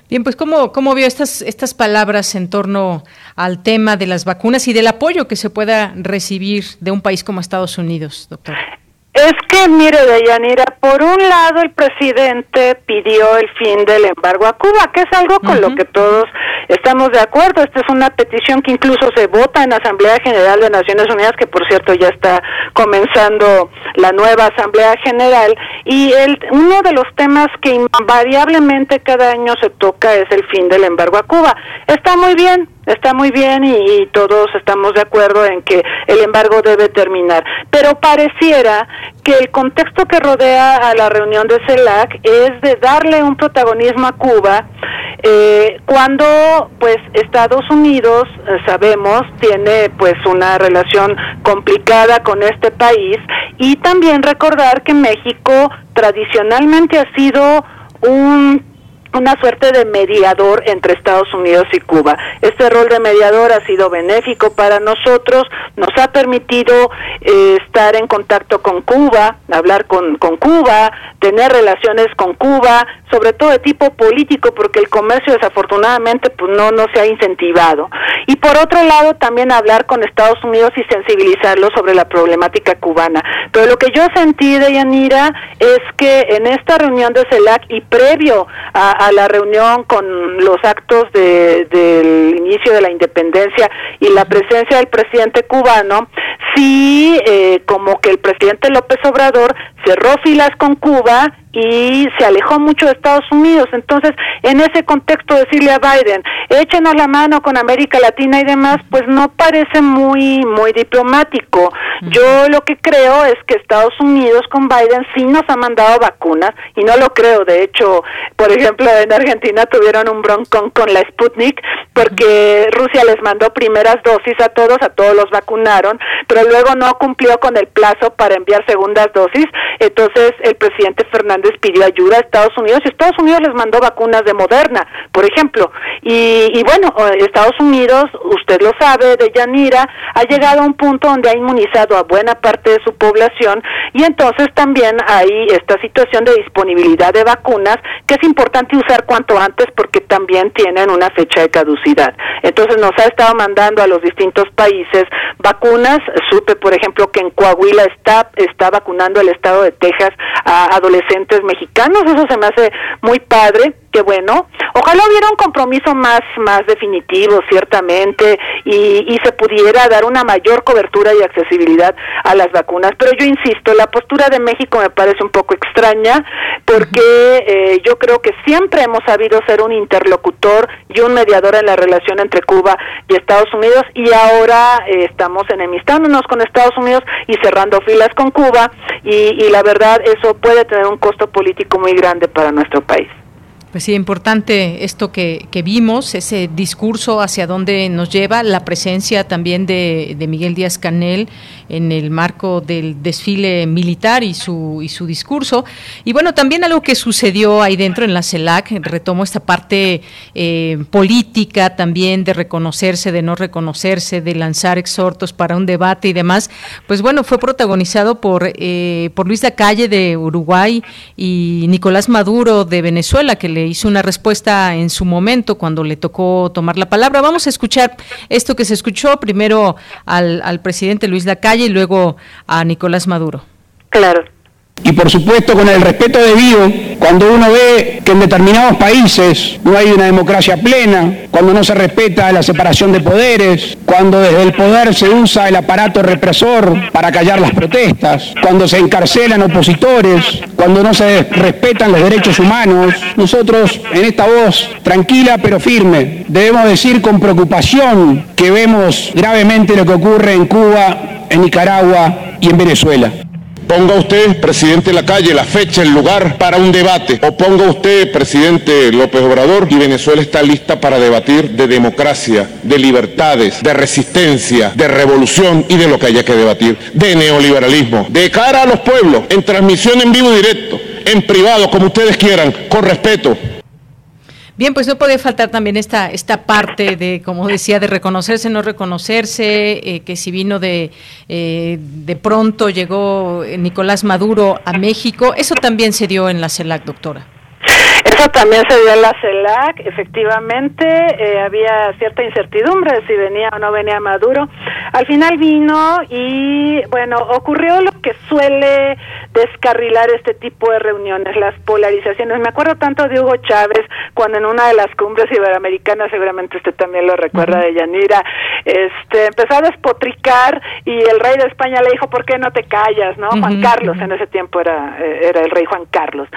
Bien, pues ¿cómo, cómo vio estas, estas palabras en torno al tema de las vacunas y del apoyo que se pueda recibir de un país como Estados Unidos, doctor? Es que, mire, Deyanira, por un lado el presidente pidió el fin del embargo a Cuba, que es algo con lo que todos estamos de acuerdo. Esta es una petición que incluso se vota en la Asamblea General de Naciones Unidas, que por cierto ya está comenzando la nueva Asamblea General. Y el, uno de los temas que invariablemente cada año se toca es el fin del embargo a Cuba. Está muy bien, está muy bien y, todos estamos de acuerdo en que el embargo debe terminar. Pero pareciera que el contexto que rodea a la reunión de CELAC es de darle un protagonismo a Cuba eh, cuando pues Estados Unidos eh, sabemos tiene pues una relación complicada con este país y también recordar que México tradicionalmente ha sido un una suerte de mediador entre Estados Unidos y Cuba. Este rol de mediador ha sido benéfico para nosotros, nos ha permitido eh, estar en contacto con Cuba, hablar con, con Cuba, tener relaciones con Cuba, sobre todo de tipo político, porque el comercio desafortunadamente pues no, no se ha incentivado. Y por otro lado también hablar con Estados Unidos y sensibilizarlos sobre la problemática cubana. Pero lo que yo sentí de Yanira es que en esta reunión de CELAC y previo a la reunión con los actos del inicio de la independencia y la presencia del presidente cubano, sí, eh, como que el presidente López Obrador cerró filas con Cuba y se alejó mucho de Estados Unidos. Entonces, en ese contexto, decirle a Biden, échenos la mano con América Latina y demás, pues no parece muy, muy diplomático. Yo lo que creo es que Estados Unidos con Biden sí nos ha mandado vacunas y no lo creo. De hecho, por ejemplo, en Argentina tuvieron un broncón con la Sputnik porque Rusia les mandó primeras dosis a todos, a todos los vacunaron, pero luego no cumplió con el plazo para enviar segundas dosis. Entonces, el presidente Fernández Fernández pidió ayuda a Estados Unidos y Estados Unidos les mandó vacunas de Moderna, por ejemplo. Y, y bueno, Estados Unidos, usted lo sabe, de Yanira, ha llegado a un punto donde ha inmunizado a buena parte de su población y entonces también hay esta situación de disponibilidad de vacunas que es importante usar cuanto antes porque también tienen una fecha de caducidad. Entonces nos ha estado mandando a los distintos países vacunas. Supe, por ejemplo, que en Coahuila está, está vacunando el estado de Texas a adolescentes mexicanos. Eso se me hace muy padre que bueno. Ojalá hubiera un compromiso más, más definitivo, ciertamente, y, se pudiera dar una mayor cobertura y accesibilidad a las vacunas. Pero yo insisto, la postura de México me parece un poco extraña, porque eh, yo creo que siempre hemos sabido ser un interlocutor y un mediador en la relación entre Cuba y Estados Unidos, y ahora eh, estamos enemistándonos con Estados Unidos y cerrando filas con Cuba, y, y la verdad eso puede tener un costo político muy grande para nuestro país. Pues sí, importante esto que, vimos, ese discurso hacia dónde nos lleva, la presencia también de, Miguel Díaz Canel en el marco del desfile militar y su, y su discurso. Y bueno, también algo que sucedió ahí dentro en la CELAC, retomo esta parte eh, política también de reconocerse, de no reconocerse, de lanzar exhortos para un debate y demás. Pues bueno, fue protagonizado por, eh, por Luis Lacalle de Uruguay y Nicolás Maduro de Venezuela, que le hizo una respuesta en su momento cuando le tocó tomar la palabra. Vamos a escuchar esto que se escuchó primero al, al presidente Luis Lacalle y luego a Nicolás Maduro. Claro. Y por supuesto con el respeto debido, cuando uno ve que en determinados países no hay una democracia plena, cuando no se respeta la separación de poderes, cuando desde el poder se usa el aparato represor para callar las protestas, cuando se encarcelan opositores, cuando no se respetan los derechos humanos, nosotros en esta voz tranquila pero firme debemos decir con preocupación que vemos gravemente lo que ocurre en Cuba, en Nicaragua y en Venezuela. Ponga usted, presidente de la calle, la fecha, el lugar para un debate. O ponga usted, presidente López Obrador, y Venezuela está lista para debatir de democracia, de libertades, de resistencia, de revolución y de lo que haya que debatir, de neoliberalismo, de cara a los pueblos, en transmisión en vivo y directo, en privado, como ustedes quieran, con respeto, Bien, pues no puede faltar también esta esta parte de, como decía, de reconocerse, no reconocerse, eh, que si vino de eh, de pronto llegó Nicolás Maduro a México, eso también se dio en la CELAC, doctora. Eso también se dio en la CELAC, efectivamente, eh, había cierta incertidumbre de si venía o no venía Maduro. Al final vino y, bueno, ocurrió lo que suele descarrilar este tipo de reuniones, las polarizaciones. Me acuerdo tanto de Hugo Chávez cuando en una de las cumbres iberoamericanas, seguramente usted también lo recuerda de Yanira, este, empezó a despotricar y el rey de España le dijo, ¿por qué no te callas? ¿no? Juan Carlos, en ese tiempo era, era el rey Juan Carlos.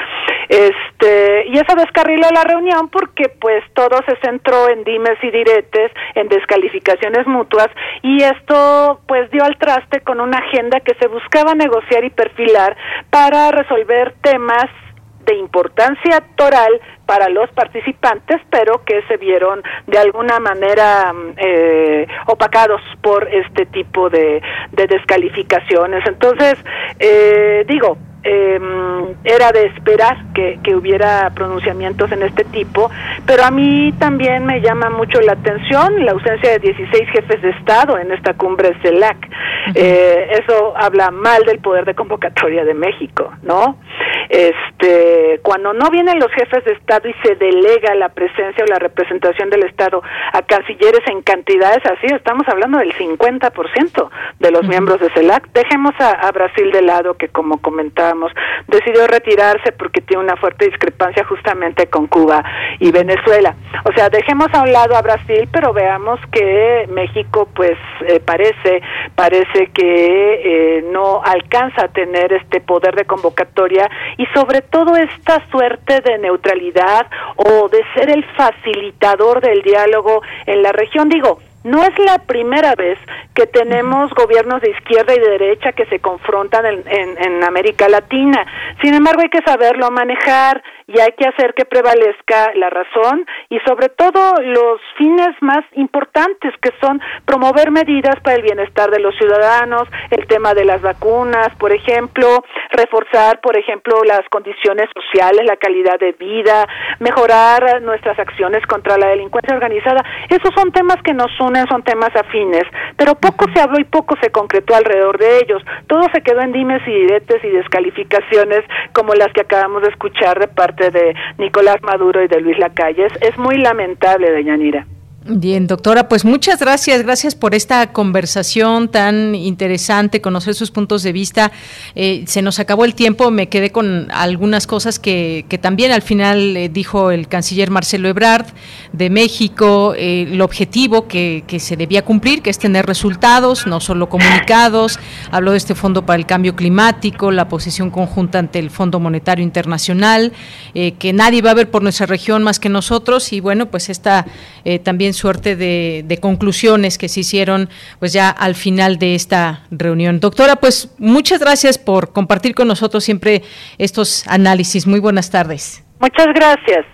Este, y eso descarriló la reunión porque pues todo se centró en dimes y diretes, en descalificaciones mutuas y esto pues dio al traste con una agenda que se buscaba negociar y perfilar para resolver temas de importancia toral para los participantes, pero que se vieron de alguna manera mm, eh, opacados por este tipo de, de descalificaciones. Entonces, eh, digo, eh, era de esperar que, que, hubiera pronunciamientos en este tipo, pero a mí también me llama mucho la atención la ausencia de 16 jefes de Estado en esta cumbre CELAC. eh, eso habla mal del poder de convocatoria de México, ¿no? Este, cuando no vienen los jefes de Estado y se delega la presencia o la representación del Estado a cancilleres en cantidades así, estamos hablando del 50% de los miembros de CELAC. Dejemos a, a Brasil de lado, que como decidió retirarse porque tiene una fuerte discrepancia justamente con Cuba y Venezuela. O sea, dejemos a un lado a Brasil, pero veamos que México, pues, eh, parece, parece que eh, no alcanza a tener este poder de convocatoria y sobre todo esta suerte de neutralidad o de ser el facilitador del diálogo en la región. Digo, no es la primera vez que tenemos gobiernos de izquierda y de derecha que se confrontan en, en, en, América Latina. Sin embargo, hay que saberlo manejar y hay que hacer que prevalezca la razón y sobre todo los fines más importantes que son promover medidas para el bienestar de los ciudadanos, el tema de las vacunas, por ejemplo, reforzar, por ejemplo, las condiciones sociales, la calidad de vida, mejorar nuestras acciones contra la delincuencia organizada. Esos son temas que nos unen, son temas afines, pero poco se habló y poco se concretó alrededor de ellos. Todo se quedó en dimes y diretes y descalificaciones como las que acabamos de escuchar de parte de Nicolás Maduro y de Luis Lacalle. Es, muy lamentable, doña Nira. Bien, doctora, pues muchas gracias, gracias por esta conversación tan interesante, conocer sus puntos de vista. Eh, se nos acabó el tiempo, me quedé con algunas cosas que, que también al final eh, dijo el canciller Marcelo Ebrard de México, eh, el objetivo que, que, se debía cumplir, que es tener resultados, no solo comunicados. Habló de este Fondo para el Cambio Climático, la posición conjunta ante el Fondo Monetario Internacional, que nadie va a ver por nuestra región más que nosotros y bueno, pues esta también suerte de, conclusiones que se hicieron pues ya al final de esta reunión. Doctora, pues muchas gracias por compartir con nosotros siempre estos análisis. Muy buenas tardes. Muchas gracias.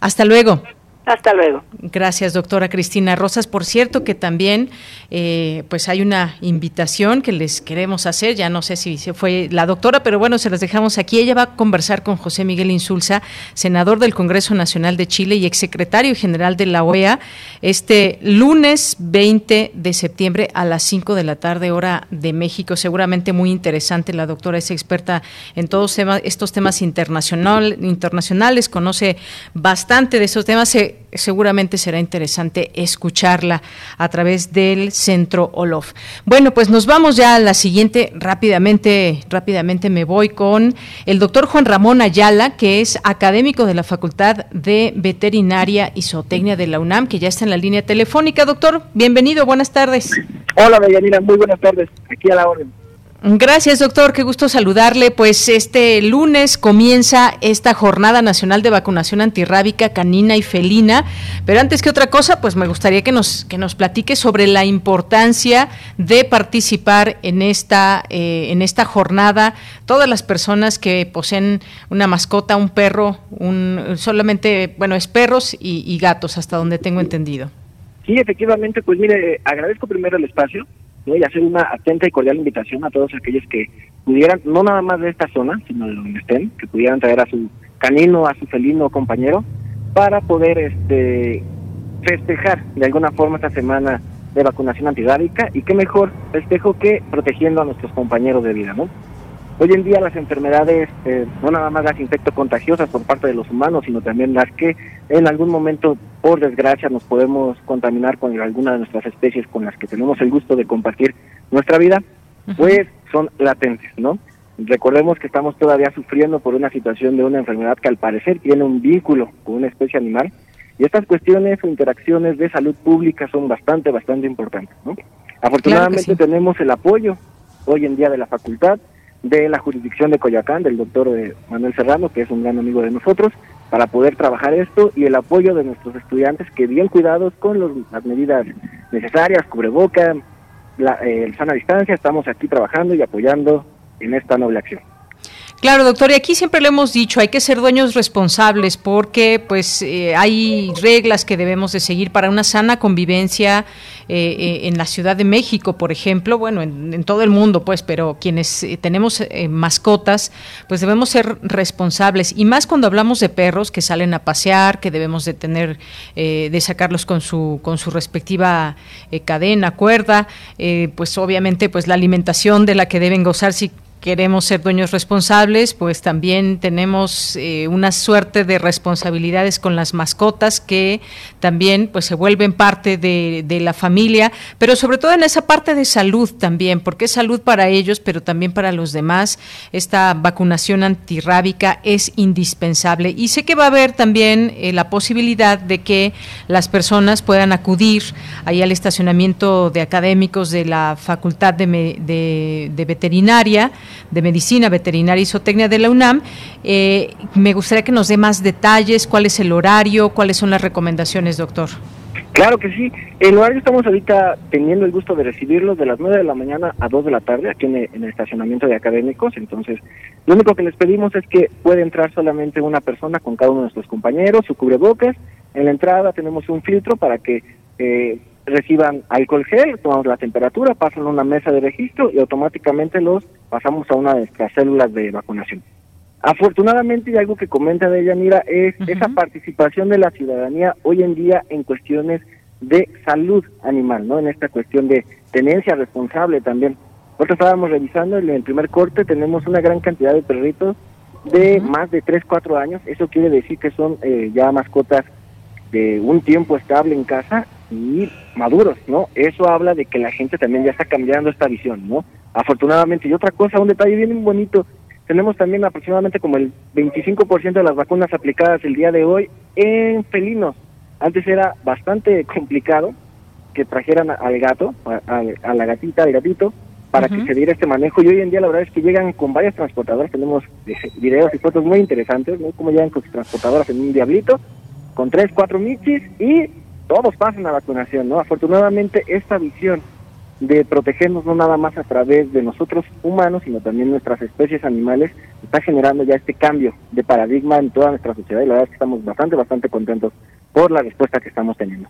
Hasta luego. Hasta luego. Gracias, doctora Cristina Rosas. Por cierto, que también eh, pues hay una invitación que les queremos hacer. Ya no sé si se fue la doctora, pero bueno, se las dejamos aquí. Ella va a conversar con José Miguel Insulza, senador del Congreso Nacional de Chile y exsecretario general de la OEA, este lunes 20 de septiembre a las 5 de la tarde, hora de México. Seguramente muy interesante. La doctora es experta en todos estos temas internacional, internacionales, conoce bastante de esos temas. Se seguramente será interesante escucharla a través del Centro Olof. Bueno, pues nos vamos ya a la siguiente, rápidamente, rápidamente me voy con el doctor Juan Ramón Ayala, que es académico de la Facultad de Veterinaria y Zootecnia de la UNAM, que ya está en la línea telefónica. Doctor, bienvenido, buenas tardes. Hola, Medianina, muy buenas tardes, aquí a la orden. Gracias, doctor. Qué gusto saludarle. Pues este lunes comienza esta Jornada Nacional de Vacunación Antirrábica Canina y Felina. Pero antes que otra cosa, pues me gustaría que nos, que nos platique sobre la importancia de participar en esta, eh, en esta jornada. Todas las personas que poseen una mascota, un perro, un, solamente, bueno, es perros y, y gatos, hasta donde tengo entendido. Sí, efectivamente, pues mire, agradezco primero el espacio y hacer una atenta y cordial invitación a todos aquellos que pudieran, no nada más de esta zona, sino de donde estén, que pudieran traer a su canino, a su felino compañero, para poder este festejar de alguna forma esta semana de vacunación antidábica y qué mejor festejo que protegiendo a nuestros compañeros de vida, ¿no? Hoy en día las enfermedades, eh, no nada más las infecto contagiosas por parte de los humanos, sino también las que en algún momento, por desgracia, nos podemos contaminar con alguna de nuestras especies con las que tenemos el gusto de compartir nuestra vida, pues son latentes, ¿no? Recordemos que estamos todavía sufriendo por una situación de una enfermedad que al parecer tiene un vínculo con una especie animal y estas cuestiones o interacciones de salud pública son bastante, bastante importantes, ¿no? Afortunadamente tenemos el apoyo hoy en día de la facultad, de la jurisdicción de Coyoacán, del doctor eh, Manuel Serrano, que es un gran amigo de nosotros, para poder trabajar esto y el apoyo de nuestros estudiantes que bien cuidados con los, las medidas necesarias, cubreboca, la, eh, sana distancia, estamos aquí trabajando y apoyando en esta noble acción. Claro, doctor, y aquí siempre le hemos dicho, hay que ser dueños responsables porque pues eh, hay reglas que debemos de seguir para una sana convivencia eh, eh, en la Ciudad de México, por ejemplo, bueno, en, todo el mundo, pues, pero quienes tenemos mascotas, pues debemos ser responsables. Y más cuando hablamos de perros que salen a pasear, que debemos de tener, de sacarlos con su con su respectiva cadena, cuerda, pues obviamente, pues la alimentación de la que deben gozar si queremos ser dueños responsables, pues también tenemos eh, una suerte de responsabilidades con las mascotas que también pues se vuelven parte de, de, la familia, pero sobre todo en esa parte de salud también, porque es salud para ellos, pero también para los demás. Esta vacunación antirrábica es indispensable y sé que va a haber también eh, la posibilidad de que las personas puedan acudir ahí al estacionamiento de académicos de la Facultad de, de, de Veterinaria de Medicina Veterinaria y Zootecnia de la UNAM. Eh, me gustaría que nos dé más detalles, cuál es el horario, cuáles son las recomendaciones, doctor. Claro que sí. El horario estamos ahorita teniendo el gusto de recibirlos de las 9 de la mañana a 2 de la tarde aquí en el, en el, estacionamiento de académicos. Entonces, lo único que les pedimos es que puede entrar solamente una persona con cada uno de nuestros compañeros, su cubrebocas. En la entrada tenemos un filtro para que eh, reciban alcohol gel, tomamos la temperatura, pasan a una mesa de registro y automáticamente los pasamos a una de nuestras células de vacunación. Afortunadamente, y algo que comenta de ella, mira, es esa participación de la ciudadanía hoy en día en cuestiones de salud animal, ¿no? En esta cuestión de tenencia responsable también. Nosotros estábamos revisando en el primer corte, tenemos una gran cantidad de perritos de más de 3, 4 años. Eso quiere decir que son eh, ya mascotas de un tiempo estable en casa y maduros, ¿no? Eso habla de que la gente también ya está cambiando esta visión, ¿no? Afortunadamente. Y otra cosa, un detalle bien bonito, tenemos también aproximadamente como el 25% de las vacunas aplicadas el día de hoy en felinos. Antes era bastante complicado que trajeran al gato, a, la gatita, al gatito, para que se diera este manejo. Y hoy en día la verdad es que llegan con varias transportadoras. Tenemos eh, videos y fotos muy interesantes, ¿no? Cómo llegan con sus transportadoras en un diablito, con tres, cuatro michis y todos pasan a vacunación, ¿no? Afortunadamente esta visión de protegernos no nada más a través de nosotros humanos, sino también nuestras especies animales, está generando ya este cambio de paradigma en toda nuestra sociedad y la verdad es que estamos bastante, bastante contentos por la respuesta que estamos teniendo.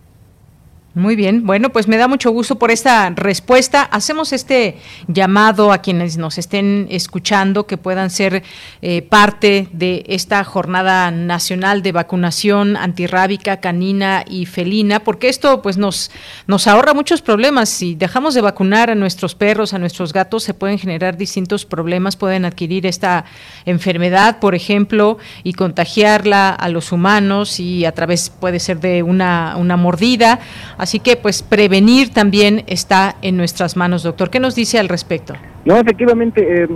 Muy bien, bueno, pues me da mucho gusto por esta respuesta. Hacemos este llamado a quienes nos estén escuchando que puedan ser eh, parte de esta jornada nacional de vacunación antirrábica canina y felina, porque esto pues nos, nos ahorra muchos problemas. Si dejamos de vacunar a nuestros perros, a nuestros gatos, se pueden generar distintos problemas, pueden adquirir esta enfermedad, por ejemplo, y contagiarla a los humanos y a través puede ser de una, una mordida. Que, pues, prevenir también está en nuestras manos, doctor. ¿Qué nos dice al respecto? No, efectivamente, eh,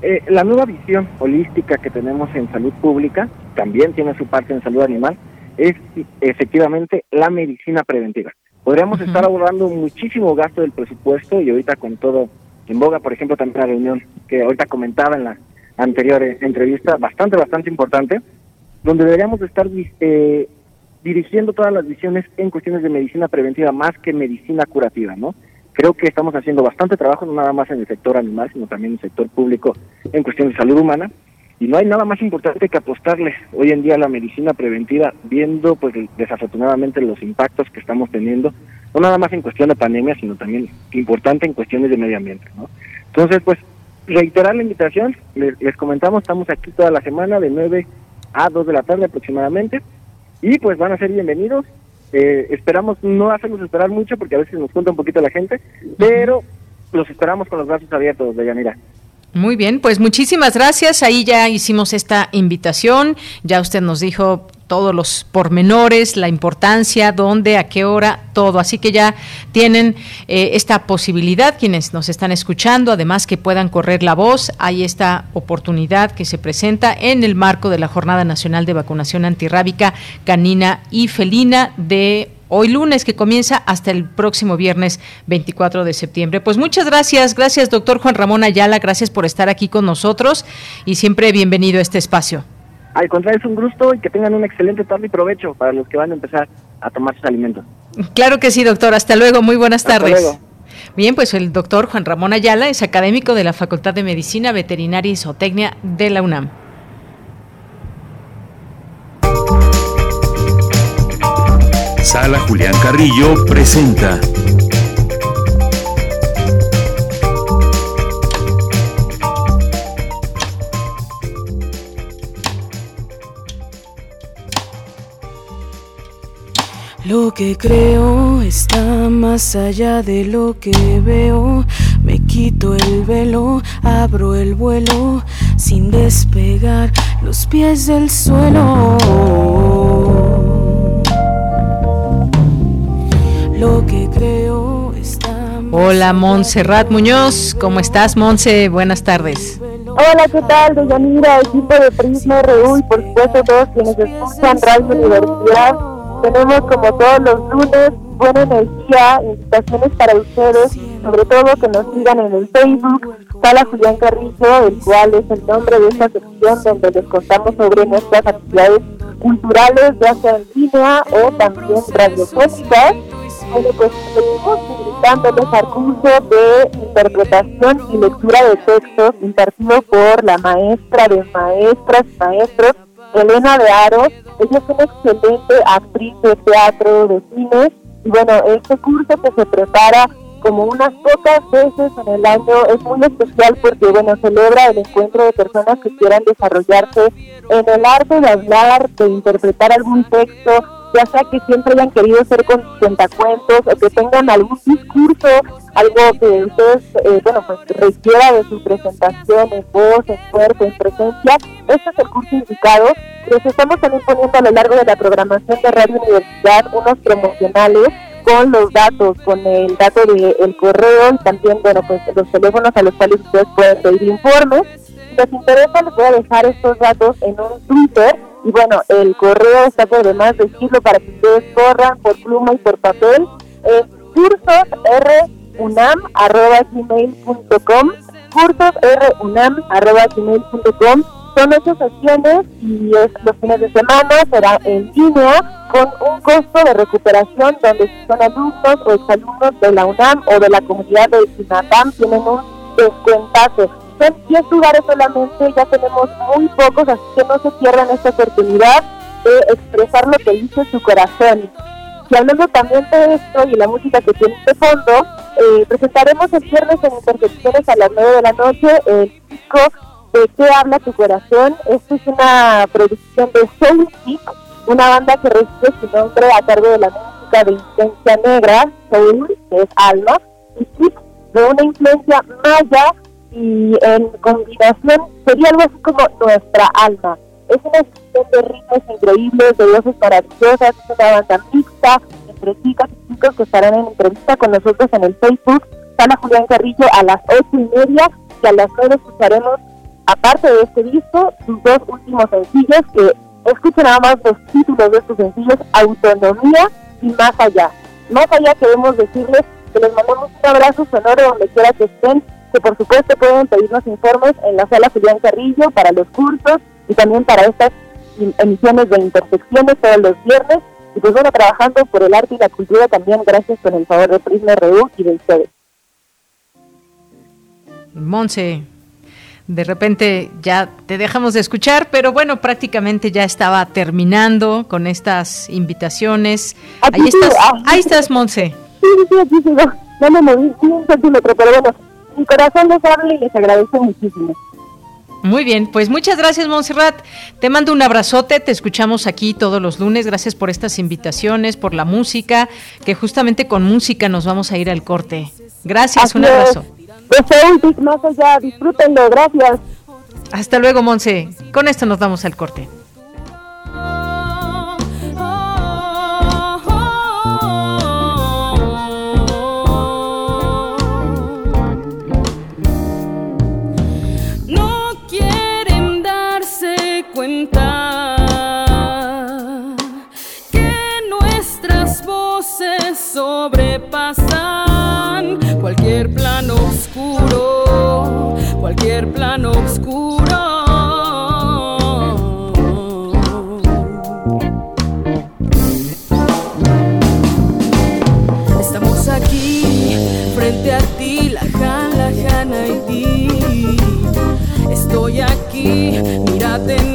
eh, la nueva visión holística que tenemos en salud pública, también tiene su parte en salud animal, es efectivamente la medicina preventiva. Podríamos estar abordando muchísimo gasto del presupuesto y ahorita con todo en boga, por ejemplo, también la reunión que ahorita comentaba en la anterior eh, entrevista, bastante, bastante importante, donde deberíamos estar eh, dirigiendo todas las visiones en cuestiones de medicina preventiva más que medicina curativa, ¿no? Creo que estamos haciendo bastante trabajo, no nada más en el sector animal, sino también en el sector público en cuestiones de salud humana. Y no hay nada más importante que apostarle hoy en día a la medicina preventiva, viendo pues desafortunadamente los impactos que estamos teniendo, no nada más en cuestión de pandemia, sino también importante en cuestiones de medio ambiente, ¿no? Entonces, pues, reiterar la invitación, les, les comentamos, estamos aquí toda la semana de 9 a 2 de la tarde aproximadamente, y pues van a ser bienvenidos. Eh, esperamos no hacerlos esperar mucho porque a veces nos cuenta un poquito la gente, pero los esperamos con los brazos abiertos, de Yanira. Muy bien, pues muchísimas gracias. Ahí ya hicimos esta invitación. Ya usted nos dijo todos los pormenores, la importancia, dónde, a qué hora, todo. Así que ya tienen eh, esta posibilidad quienes nos están escuchando, además que puedan correr la voz. Hay esta oportunidad que se presenta en el marco de la Jornada Nacional de Vacunación Antirrábica Canina y Felina de hoy lunes que comienza hasta el próximo viernes 24 de septiembre. Pues muchas gracias, gracias doctor Juan Ramón Ayala, gracias por estar aquí con nosotros y siempre bienvenido a este espacio. Al contrario, es un gusto y que tengan un excelente tarde y provecho para los que van a empezar a tomar sus alimentos. Claro que sí, doctor. Hasta luego. Muy buenas tardes. Bien, pues el doctor Juan Ramón Ayala es académico de la Facultad de Medicina Veterinaria y Zootecnia de la UNAM. Sala Julián Carrillo presenta Lo que creo está más allá de lo que veo. Me quito el velo, abro el vuelo sin despegar los pies del suelo. Lo que creo está Hola Montserrat Muñoz, ¿cómo estás Monse? Buenas tardes. Hola, ¿qué tal? Deyanira, equipo de Prisma RU y por supuesto todos quienes escuchan Radio Universidad tenemos como todos los lunes buena energía, invitaciones para ustedes, sobre todo que nos sigan en el Facebook, Sala Julián Carrillo, el cual es el nombre de esta sección donde les contamos sobre nuestras actividades culturales, ya sea en línea o también radiofónicas. Bueno, pues seguimos invitándoles al curso de interpretación y lectura de textos impartido por la maestra de maestras y maestros, Elena de Aro. Ella es una excelente actriz de teatro, de cine, y bueno, este curso que se prepara como unas pocas veces en el año es muy especial porque bueno celebra el encuentro de personas que quieran desarrollarse en el arte de hablar, de interpretar algún texto, ya sea que siempre hayan querido ser con cuentacuentos o que tengan algún discurso, algo que ustedes, eh, bueno, pues requiera de su presentación en voz, en cuerpo, en presencia. Este es el curso indicado. Les estamos también poniendo a lo largo de la programación de Radio Universidad unos promocionales con los datos, con el dato del el correo y también, bueno, pues los teléfonos a los cuales ustedes pueden pedir informes. Si les interesa, les voy a dejar estos datos en un Twitter y bueno, el correo está por demás decirlo para que ustedes corran por pluma y por papel. Es cursosrunam.gmail.com cursosrunam.gmail.com son ocho sesiones y es los fines de semana, será en línea con un costo de recuperación donde si son alumnos o exalumnos de la UNAM o de la comunidad de Sinapam tienen un descuentazo. Son 10 lugares solamente, ya tenemos muy pocos, así que no se pierdan esta oportunidad de expresar lo que dice su corazón. Y hablando también de esto y la música que tiene este fondo, eh, presentaremos el viernes en Intersecciones a las 9 de la noche el disco de qué habla tu corazón. Esto es una producción de Soul una banda que recibe su nombre a cargo de la música de influencia negra, Soul, que es alma, y Kick, de una influencia maya y en combinación sería algo así como nuestra alma. Es una expresión de ritmos increíbles, de voces maravillosas, es una banda mixta entre chicas y chicos que estarán en entrevista con nosotros en el Facebook. Sala Julián Carrillo a las ocho y media y a las nueve escucharemos, aparte de este disco, sus dos últimos sencillos que escuchen nada más los títulos de estos sencillos, Autonomía y Más Allá. Más allá queremos decirles que les mandamos un abrazo sonoro donde quiera que estén que por supuesto pueden pedirnos informes en la sala Julián Carrillo para los cursos y también para estas emisiones de intersecciones todos los viernes. Y pues bueno, trabajando por el arte y la cultura también gracias con el favor de Prisma RU y de ustedes. Monse, de repente ya te dejamos de escuchar, pero bueno, prácticamente ya estaba terminando con estas invitaciones. ahí estás, ah, ahí estás, Monse. Sí, sí, aquí sigo. No me moví un centímetro, pero bueno, mi corazón les habla y les agradezco muchísimo. Muy bien, pues muchas gracias Montserrat. Te mando un abrazote, te escuchamos aquí todos los lunes. Gracias por estas invitaciones, por la música, que justamente con música nos vamos a ir al corte. Gracias, un abrazo. más allá, disfrútenlo, gracias. Hasta luego, Monse. Con esto nos damos al corte. Sobrepasan cualquier plano oscuro, cualquier plano oscuro. Estamos aquí frente a ti, la jana, jana y ti. Estoy aquí, mírate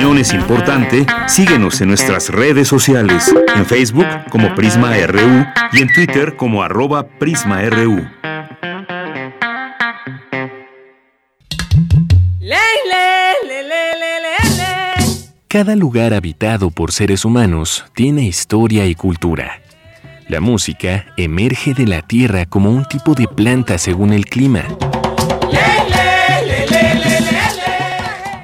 opinión es importante, síguenos en nuestras redes sociales, en Facebook como Prisma RU y en Twitter como arroba PrismaRU. Cada lugar habitado por seres humanos tiene historia y cultura. La música emerge de la tierra como un tipo de planta según el clima.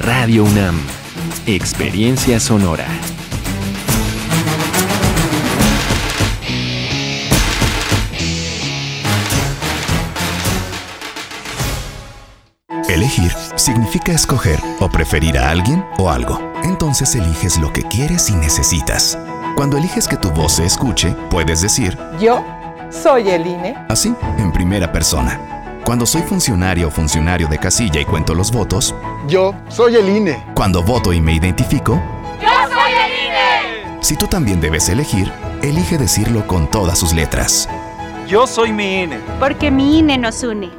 Radio UNAM, experiencia sonora. Elegir significa escoger o preferir a alguien o algo. Entonces eliges lo que quieres y necesitas. Cuando eliges que tu voz se escuche, puedes decir, yo soy el INE. Así, en primera persona. Cuando soy funcionario o funcionario de casilla y cuento los votos, yo soy el INE. Cuando voto y me identifico, yo soy el INE. Si tú también debes elegir, elige decirlo con todas sus letras. Yo soy mi INE. Porque mi INE nos une.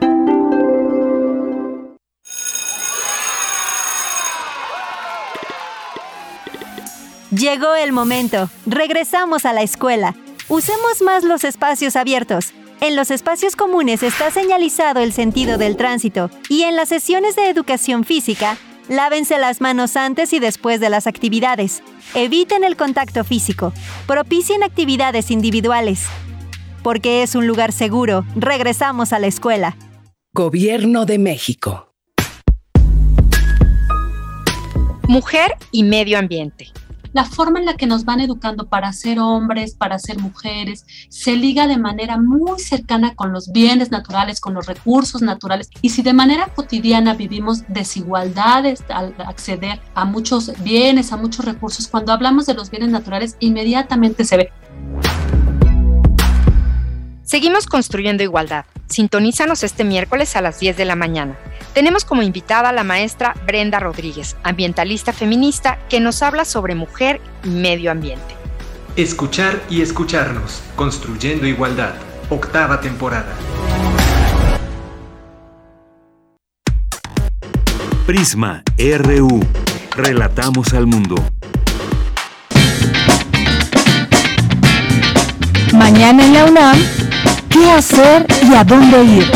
Llegó el momento. Regresamos a la escuela. Usemos más los espacios abiertos. En los espacios comunes está señalizado el sentido del tránsito y en las sesiones de educación física, lávense las manos antes y después de las actividades. Eviten el contacto físico. Propicien actividades individuales. Porque es un lugar seguro, regresamos a la escuela. Gobierno de México. Mujer y medio ambiente la forma en la que nos van educando para ser hombres, para ser mujeres, se liga de manera muy cercana con los bienes naturales, con los recursos naturales. Y si de manera cotidiana vivimos desigualdades al acceder a muchos bienes, a muchos recursos, cuando hablamos de los bienes naturales, inmediatamente se ve. Seguimos construyendo igualdad. Sintonízanos este miércoles a las 10 de la mañana. Tenemos como invitada a la maestra Brenda Rodríguez, ambientalista feminista, que nos habla sobre mujer y medio ambiente. Escuchar y escucharnos, construyendo igualdad, octava temporada. Prisma RU. Relatamos al mundo. Mañana en la UNAM qué hacer y a dónde ir.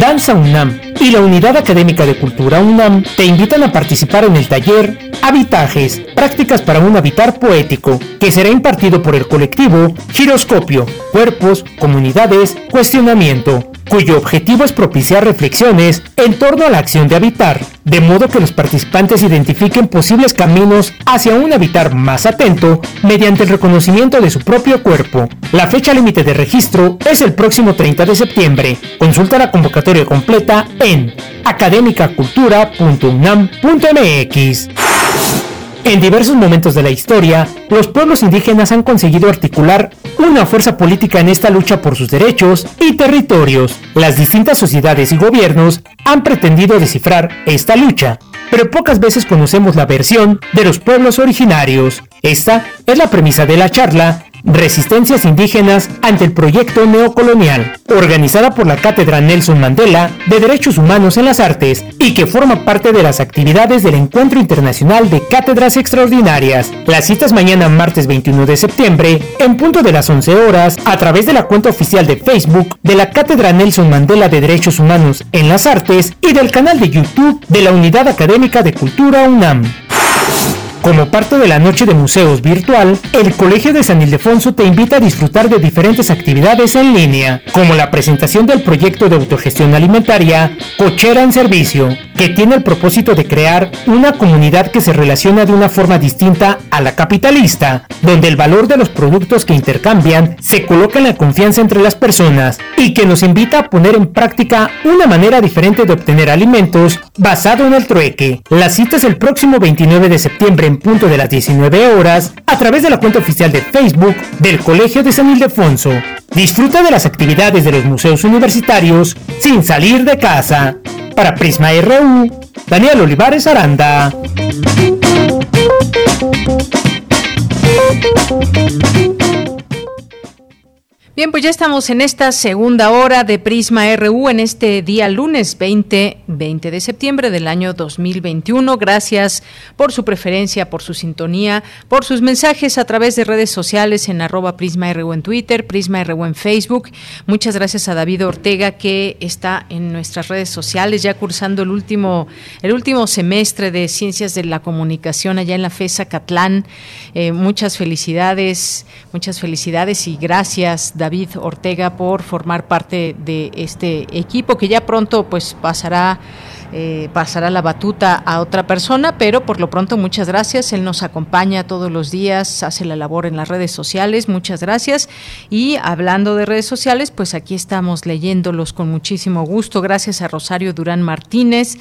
Danza UNAM y la Unidad Académica de Cultura UNAM te invitan a participar en el taller Habitajes, prácticas para un habitar poético, que será impartido por el colectivo Giroscopio, Cuerpos, Comunidades, Cuestionamiento, cuyo objetivo es propiciar reflexiones en torno a la acción de habitar, de modo que los participantes identifiquen posibles caminos hacia un habitar más atento mediante el reconocimiento de su propio cuerpo. La fecha límite de registro es el próximo 30 de septiembre. Consulta la convocatoria completa en academicacultura.unam.mx. En diversos momentos de la historia, los pueblos indígenas han conseguido articular una fuerza política en esta lucha por sus derechos y territorios. Las distintas sociedades y gobiernos han pretendido descifrar esta lucha, pero pocas veces conocemos la versión de los pueblos originarios. Esta es la premisa de la charla Resistencias indígenas ante el proyecto neocolonial, organizada por la Cátedra Nelson Mandela de Derechos Humanos en las Artes y que forma parte de las actividades del Encuentro Internacional de Cátedras Extraordinarias. Las citas mañana martes 21 de septiembre, en punto de las 11 horas, a través de la cuenta oficial de Facebook de la Cátedra Nelson Mandela de Derechos Humanos en las Artes y del canal de YouTube de la Unidad Académica de Cultura UNAM. Como parte de la noche de museos virtual, el Colegio de San Ildefonso te invita a disfrutar de diferentes actividades en línea, como la presentación del proyecto de autogestión alimentaria Cochera en Servicio, que tiene el propósito de crear una comunidad que se relaciona de una forma distinta a la capitalista, donde el valor de los productos que intercambian se coloca en la confianza entre las personas y que nos invita a poner en práctica una manera diferente de obtener alimentos basado en el trueque. La cita es el próximo 29 de septiembre en punto de las 19 horas a través de la cuenta oficial de Facebook del Colegio de San Ildefonso. Disfruta de las actividades de los museos universitarios sin salir de casa. Para Prisma RU, Daniel Olivares Aranda. Bien, pues ya estamos en esta segunda hora de Prisma RU en este día lunes 20, 20 de septiembre del año 2021. Gracias por su preferencia, por su sintonía, por sus mensajes a través de redes sociales en arroba Prisma RU en Twitter, Prisma RU en Facebook. Muchas gracias a David Ortega que está en nuestras redes sociales ya cursando el último, el último semestre de Ciencias de la Comunicación allá en la FESA Catlán. Eh, muchas felicidades, muchas felicidades y gracias, David David Ortega por formar parte de este equipo que ya pronto pues pasará eh, pasará la batuta a otra persona, pero por lo pronto muchas gracias. Él nos acompaña todos los días, hace la labor en las redes sociales. Muchas gracias. Y hablando de redes sociales, pues aquí estamos leyéndolos con muchísimo gusto. Gracias a Rosario Durán Martínez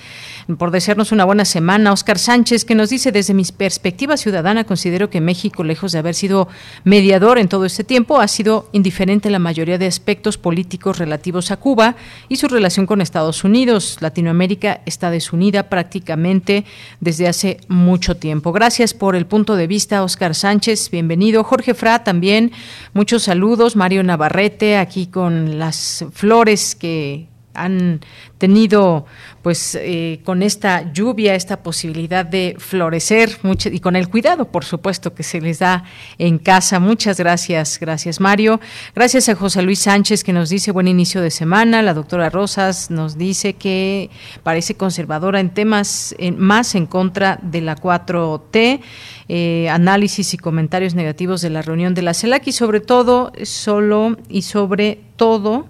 por desearnos una buena semana. Oscar Sánchez, que nos dice, desde mi perspectiva ciudadana, considero que México, lejos de haber sido mediador en todo este tiempo, ha sido indiferente en la mayoría de aspectos políticos relativos a Cuba y su relación con Estados Unidos. Latinoamérica está desunida prácticamente desde hace mucho tiempo. Gracias por el punto de vista, Oscar Sánchez. Bienvenido. Jorge Fra también. Muchos saludos. Mario Navarrete aquí con las flores que han tenido pues eh, con esta lluvia esta posibilidad de florecer mucho, y con el cuidado por supuesto que se les da en casa. Muchas gracias gracias Mario. Gracias a José Luis Sánchez que nos dice buen inicio de semana la doctora Rosas nos dice que parece conservadora en temas más en contra de la 4T eh, análisis y comentarios negativos de la reunión de la CELAC y sobre todo solo y sobre todo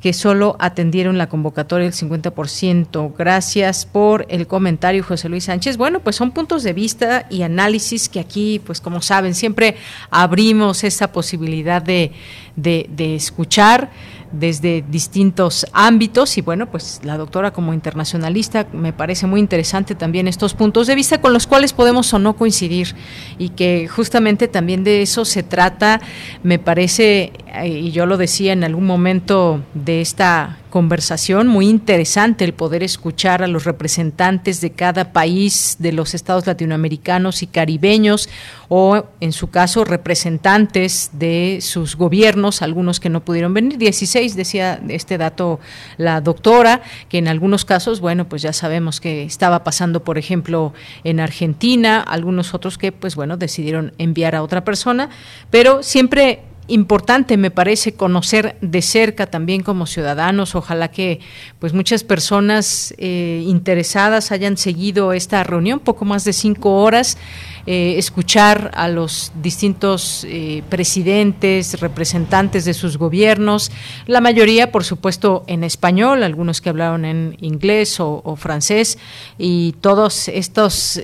que solo atendieron la convocatoria el 50%. Gracias por el comentario, José Luis Sánchez. Bueno, pues son puntos de vista y análisis que aquí, pues como saben, siempre abrimos esa posibilidad de, de, de escuchar desde distintos ámbitos y bueno, pues la doctora como internacionalista me parece muy interesante también estos puntos de vista con los cuales podemos o no coincidir y que justamente también de eso se trata, me parece, eh, y yo lo decía en algún momento de esta conversación muy interesante el poder escuchar a los representantes de cada país de los estados latinoamericanos y caribeños o en su caso representantes de sus gobiernos, algunos que no pudieron venir, 16 decía este dato la doctora, que en algunos casos, bueno, pues ya sabemos que estaba pasando, por ejemplo, en Argentina, algunos otros que pues bueno, decidieron enviar a otra persona, pero siempre importante me parece conocer de cerca también como ciudadanos. Ojalá que pues muchas personas eh, interesadas hayan seguido esta reunión poco más de cinco horas eh, escuchar a los distintos eh, presidentes, representantes de sus gobiernos, la mayoría, por supuesto, en español, algunos que hablaron en inglés o, francés, y todos estos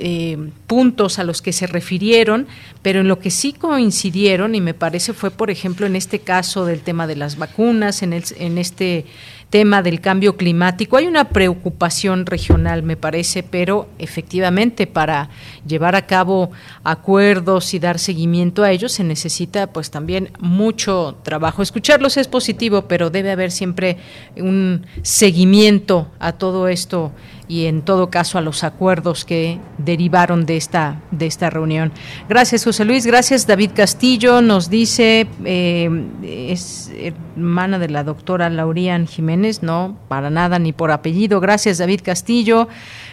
puntos a los que se refirieron, pero en lo que sí coincidieron, y me parece fue, por ejemplo, en este caso del tema de las vacunas, en, el, en este tema del cambio climático. Hay una preocupación regional, me parece, pero efectivamente para llevar a cabo acuerdos y dar seguimiento a ellos se necesita pues también mucho trabajo. Escucharlos es positivo, pero debe haber siempre un seguimiento a todo esto y en todo caso a los acuerdos que derivaron de esta de esta reunión. Gracias José Luis, gracias David Castillo, nos dice eh, es hermana de la doctora Laurian Jiménez, no, para nada ni por apellido. Gracias David Castillo.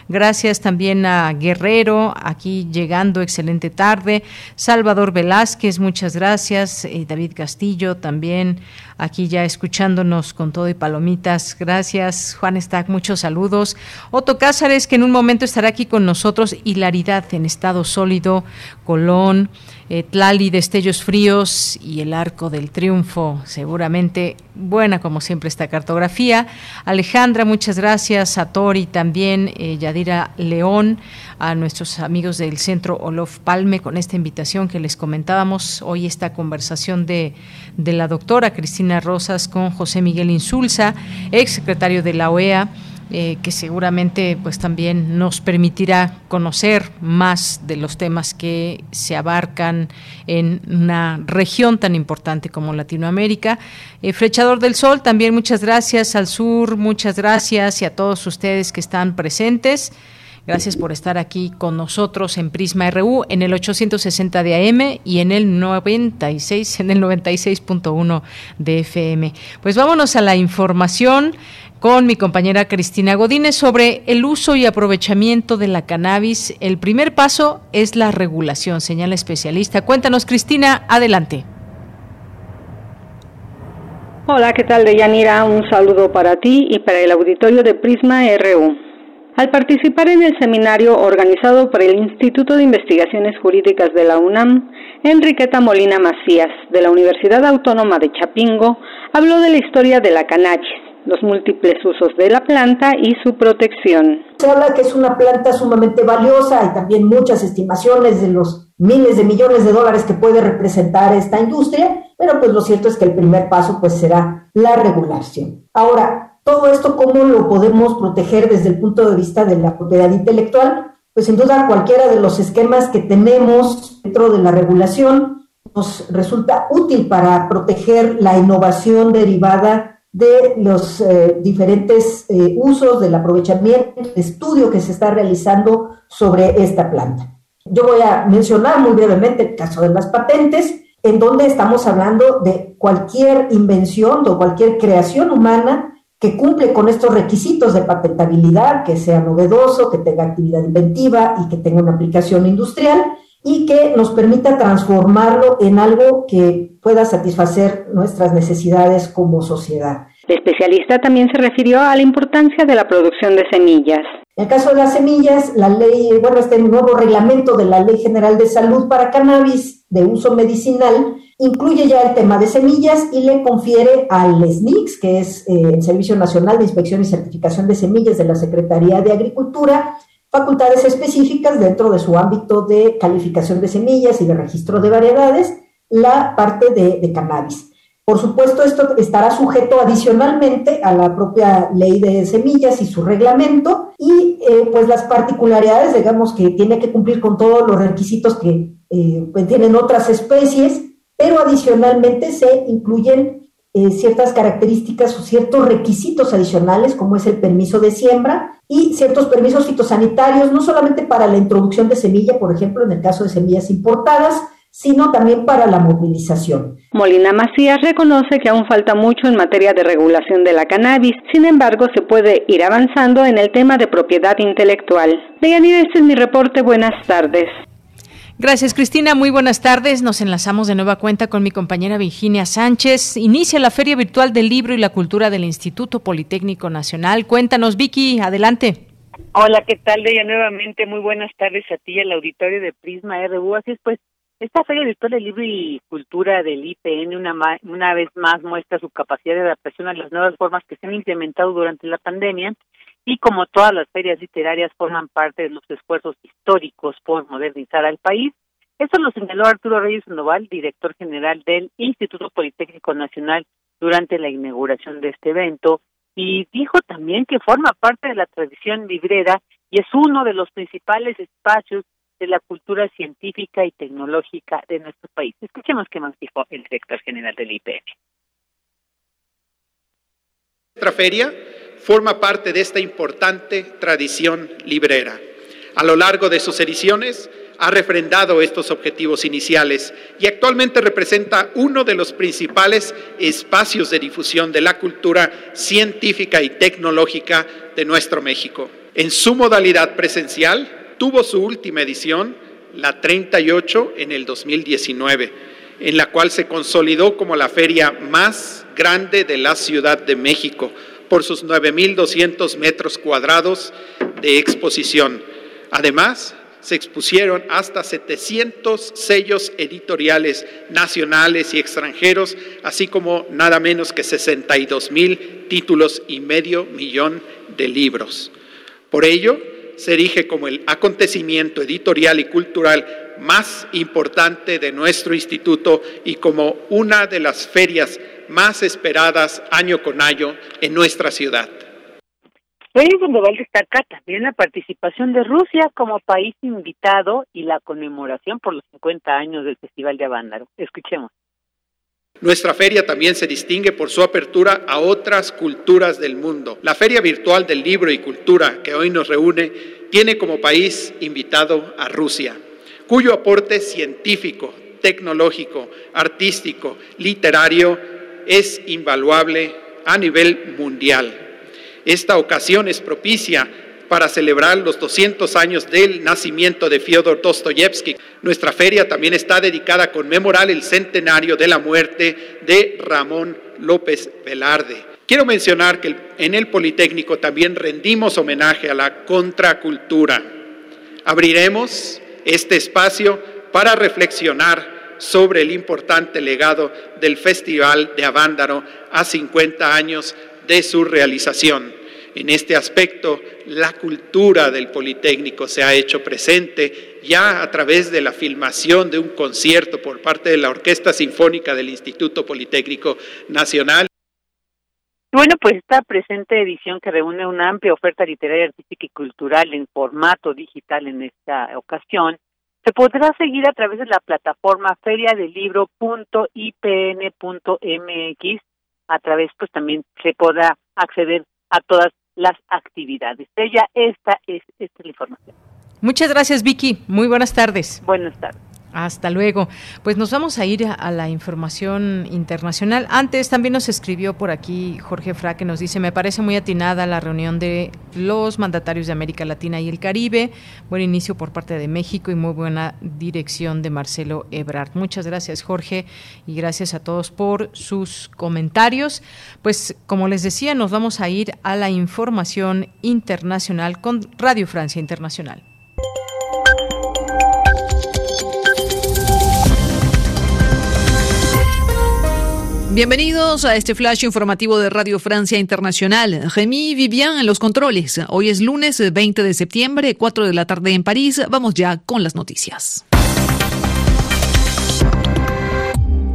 Gracias también a Guerrero, aquí llegando, excelente tarde. Salvador Velázquez, muchas gracias. Eh, David Castillo también, aquí ya escuchándonos con todo y palomitas. Gracias. Juan Stack, muchos saludos. Otto Cázares, que en un momento estará aquí con nosotros. Hilaridad en estado sólido. Colón. Eh, Tlali, Destellos Fríos y el Arco del Triunfo. Seguramente buena como siempre esta cartografía. Alejandra, muchas gracias. A Tori también, eh, Yadira León, a nuestros amigos del Centro Olof Palme con esta invitación que les comentábamos hoy esta conversación de, de la doctora Cristina Rosas con José Miguel Insulza, ex secretario de la OEA eh, que seguramente pues también nos permitirá conocer más de los temas que se abarcan en una región tan importante como Latinoamérica. Eh, Flechador del Sol, también muchas gracias al sur, muchas gracias y a todos ustedes que están presentes. Gracias por estar aquí con nosotros en Prisma RU en el 860 de AM y en el 96 en el 96.1 de FM. Pues vámonos a la información con mi compañera Cristina Godínez sobre el uso y aprovechamiento de la cannabis. El primer paso es la regulación, señala especialista. Cuéntanos, Cristina, adelante. Hola, ¿qué tal, Deyanira? Un saludo para ti y para el auditorio de Prisma RU. Al participar en el seminario organizado por el Instituto de Investigaciones Jurídicas de la UNAM, Enriqueta Molina Macías, de la Universidad Autónoma de Chapingo, habló de la historia de la cannabis, los múltiples usos de la planta y su protección. Se habla que es una planta sumamente valiosa, hay también muchas estimaciones de los miles de millones de dólares que puede representar esta industria, pero pues lo cierto es que el primer paso pues será la regulación. Ahora, todo esto, ¿cómo lo podemos proteger desde el punto de vista de la propiedad intelectual? Pues sin duda cualquiera de los esquemas que tenemos dentro de la regulación nos resulta útil para proteger la innovación derivada de los eh, diferentes eh, usos, del aprovechamiento, del estudio que se está realizando sobre esta planta. Yo voy a mencionar muy brevemente el caso de las patentes, en donde estamos hablando de cualquier invención o cualquier creación humana que cumple con estos requisitos de patentabilidad, que sea novedoso, que tenga actividad inventiva y que tenga una aplicación industrial y que nos permita transformarlo en algo que pueda satisfacer nuestras necesidades como sociedad. El especialista también se refirió a la importancia de la producción de semillas. En el caso de las semillas, la ley, bueno, este nuevo reglamento de la Ley General de Salud para Cannabis de uso medicinal incluye ya el tema de semillas y le confiere al SNICS, que es eh, el Servicio Nacional de Inspección y Certificación de Semillas de la Secretaría de Agricultura, facultades específicas dentro de su ámbito de calificación de semillas y de registro de variedades, la parte de, cannabis. Por supuesto, esto estará sujeto adicionalmente a la propia ley de semillas y su reglamento y eh, pues las particularidades, digamos que tiene que cumplir con todos los requisitos que eh, pues, tienen otras especies pero adicionalmente se incluyen eh, ciertas características o ciertos requisitos adicionales, como es el permiso de siembra y ciertos permisos fitosanitarios, no solamente para la introducción de semilla, por ejemplo, en el caso de semillas importadas, sino también para la movilización. Molina Macías reconoce que aún falta mucho en materia de regulación de la cannabis, sin embargo se puede ir avanzando en el tema de propiedad intelectual. Deyanira, este es mi reporte, buenas tardes. Gracias, Cristina. Muy buenas tardes. Nos enlazamos de nueva cuenta con mi compañera Virginia Sánchez. Inicia la Feria Virtual del Libro y la Cultura del Instituto Politécnico Nacional. Cuéntanos, Vicky, adelante. Hola, ¿qué tal, Deya? Nuevamente, muy buenas tardes a ti, al auditorio de Prisma RU. Así es, pues, esta Feria Virtual del Libro y Cultura del IPN una, una vez más muestra su capacidad de adaptación a las nuevas formas que se han implementado durante la pandemia y como todas las ferias literarias forman parte de los esfuerzos históricos por modernizar al país. Eso lo señaló Arturo Reyes Noval, director general del Instituto Politécnico Nacional, durante la inauguración de este evento, y dijo también que forma parte de la tradición librera y es uno de los principales espacios de la cultura científica y tecnológica de nuestro país. Escuchemos qué más dijo el director general del IPN. Nuestra feria forma parte de esta importante tradición librera. A lo largo de sus ediciones ha refrendado estos objetivos iniciales y actualmente representa uno de los principales espacios de difusión de la cultura científica y tecnológica de nuestro México. En su modalidad presencial tuvo su última edición, la 38, en el 2019, en la cual se consolidó como la feria más grande de la Ciudad de México por sus 9.200 metros cuadrados de exposición. Además, se expusieron hasta 700 sellos editoriales nacionales y extranjeros, así como nada menos que 62 mil títulos y medio millón de libros. Por ello, se erige como el acontecimiento editorial y cultural más importante de nuestro instituto y como una de las ferias más esperadas año con año en nuestra ciudad. Reyes Sandoval destaca también la participación de Rusia como país invitado y la conmemoración por los 50 años del Festival de Avándaro. Escuchemos. Nuestra feria también se distingue por su apertura a otras culturas del mundo. La Feria Virtual del Libro y Cultura que hoy nos reúne tiene como país invitado a Rusia, cuyo aporte científico, tecnológico, artístico, literario es invaluable a nivel mundial. Esta ocasión es propicia para celebrar los 200 años del nacimiento de Fyodor Dostoyevsky. Nuestra feria también está dedicada a conmemorar el centenario de la muerte de Ramón López Velarde. Quiero mencionar que en el Politécnico también rendimos homenaje a la contracultura. Abriremos este espacio para reflexionar sobre el importante legado del Festival de Avándaro a 50 años de su realización. En este aspecto, la cultura del Politécnico se ha hecho presente ya a través de la filmación de un concierto por parte de la Orquesta Sinfónica del Instituto Politécnico Nacional. Bueno, pues esta presente edición que reúne una amplia oferta literaria, artística y cultural en formato digital en esta ocasión, se podrá seguir a través de la plataforma feriadelibro.ipn.mx. A través, pues también se podrá acceder a todas las actividades. Ella, esta es, esta es la información. Muchas gracias, Vicky. Muy buenas tardes. Buenas tardes. Hasta luego. Pues nos vamos a ir a, la información internacional. Antes también nos escribió por aquí Jorge Fra que nos dice, me parece muy atinada la reunión de los mandatarios de América Latina y el Caribe. Buen inicio por parte de México y muy buena dirección de Marcelo Ebrard. Muchas gracias Jorge y gracias a todos por sus comentarios. Pues como les decía, nos vamos a ir a la información internacional con Radio Francia Internacional. Bienvenidos a este flash informativo de Radio Francia Internacional. Remy Vivian en los controles. Hoy es lunes 20 de septiembre, 4 de la tarde en París. Vamos ya con las noticias.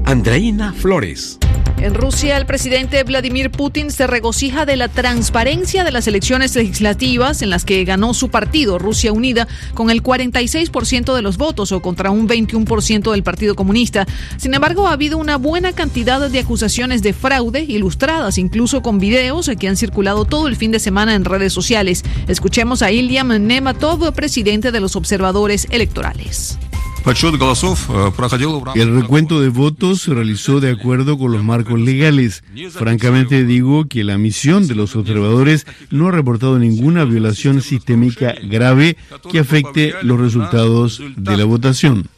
Andreina Flores. En Rusia, el presidente Vladimir Putin se regocija de la transparencia de las elecciones legislativas en las que ganó su partido, Rusia Unida, con el 46% de los votos o contra un 21% del Partido Comunista. Sin embargo, ha habido una buena cantidad de acusaciones de fraude, ilustradas incluso con videos que han circulado todo el fin de semana en redes sociales. Escuchemos a Iliam Nematov, presidente de los observadores electorales. El recuento de votos se realizó de acuerdo con los marcos legales. Francamente digo que la misión de los observadores no ha reportado ninguna violación sistémica grave que afecte los resultados de la votación.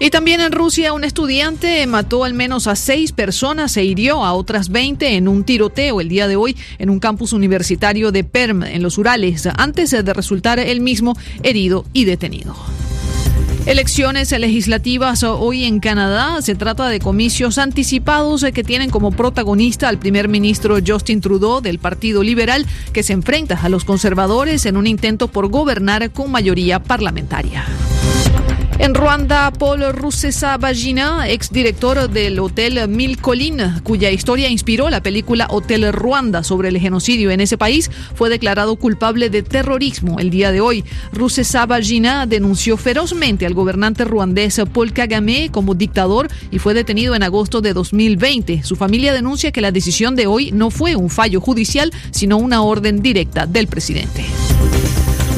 Y también en Rusia, un estudiante mató al menos a seis personas e hirió a otras 20 en un tiroteo el día de hoy en un campus universitario de Perm, en los Urales, antes de resultar él mismo herido y detenido. Elecciones legislativas hoy en Canadá. Se trata de comicios anticipados que tienen como protagonista al primer ministro Justin Trudeau del Partido Liberal, que se enfrenta a los conservadores en un intento por gobernar con mayoría parlamentaria. En Ruanda, Paul Rusesabagina, exdirector del Hotel Mil Collines, cuya historia inspiró la película Hotel Ruanda sobre el genocidio en ese país, fue declarado culpable de terrorismo el día de hoy. Rusesabagina denunció ferozmente al gobernante ruandés Paul Kagame como dictador y fue detenido en agosto de 2020. Su familia denuncia que la decisión de hoy no fue un fallo judicial, sino una orden directa del presidente.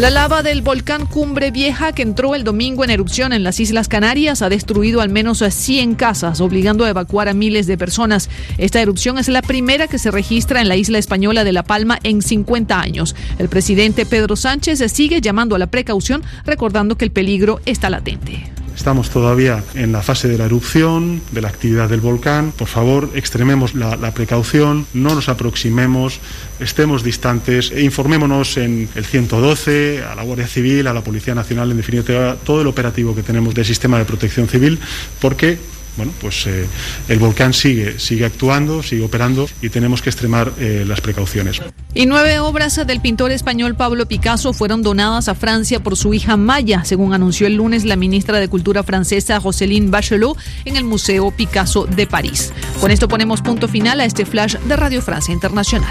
La lava del volcán Cumbre Vieja, que entró el domingo en erupción en las Islas Canarias, ha destruido al menos 100 casas, obligando a evacuar a miles de personas. Esta erupción es la primera que se registra en la isla española de La Palma en 50 años. El presidente Pedro Sánchez sigue llamando a la precaución, recordando que el peligro está latente. Estamos todavía en la fase de la erupción, de la actividad del volcán. Por favor, extrememos la, precaución, no nos aproximemos, estemos distantes e informémonos en el 112, a la Guardia Civil, a la Policía Nacional, en definitiva, todo el operativo que tenemos del sistema de protección civil, porque bueno, pues eh, el volcán sigue, sigue actuando, sigue operando y tenemos que extremar eh, las precauciones. Y nueve obras del pintor español Pablo Picasso fueron donadas a Francia por su hija Maya, según anunció el lunes la ministra de Cultura francesa Roselyne Bachelot en el Museo Picasso de París. Con esto ponemos punto final a este flash de Radio Francia Internacional.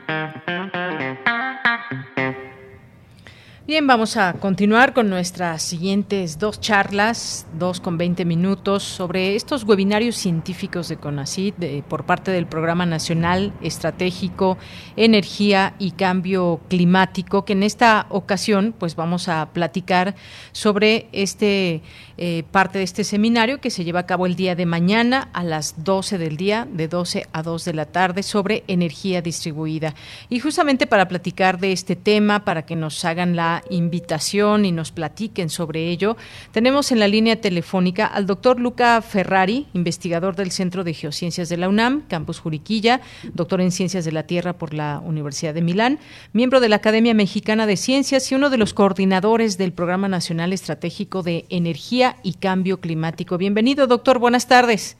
Bien, vamos a continuar con nuestras siguientes dos charlas, dos con 20 minutos, sobre estos webinarios científicos de CONACYT por parte del Programa Nacional Estratégico Energía y Cambio Climático, que en esta ocasión pues vamos a platicar sobre este eh, parte de este seminario que se lleva a cabo el día de mañana a las 12 del día, de 12 a 2 de la tarde, sobre energía distribuida. Y justamente para platicar de este tema, para que nos hagan la invitación y nos platiquen sobre ello. Tenemos en la línea telefónica al doctor Luca Ferrari, investigador del Centro de Geociencias de la UNAM, Campus Juriquilla, doctor en Ciencias de la Tierra por la Universidad de Milán, miembro de la Academia Mexicana de Ciencias y uno de los coordinadores del Programa Nacional Estratégico de Energía y Cambio Climático. Bienvenido, doctor. Buenas tardes.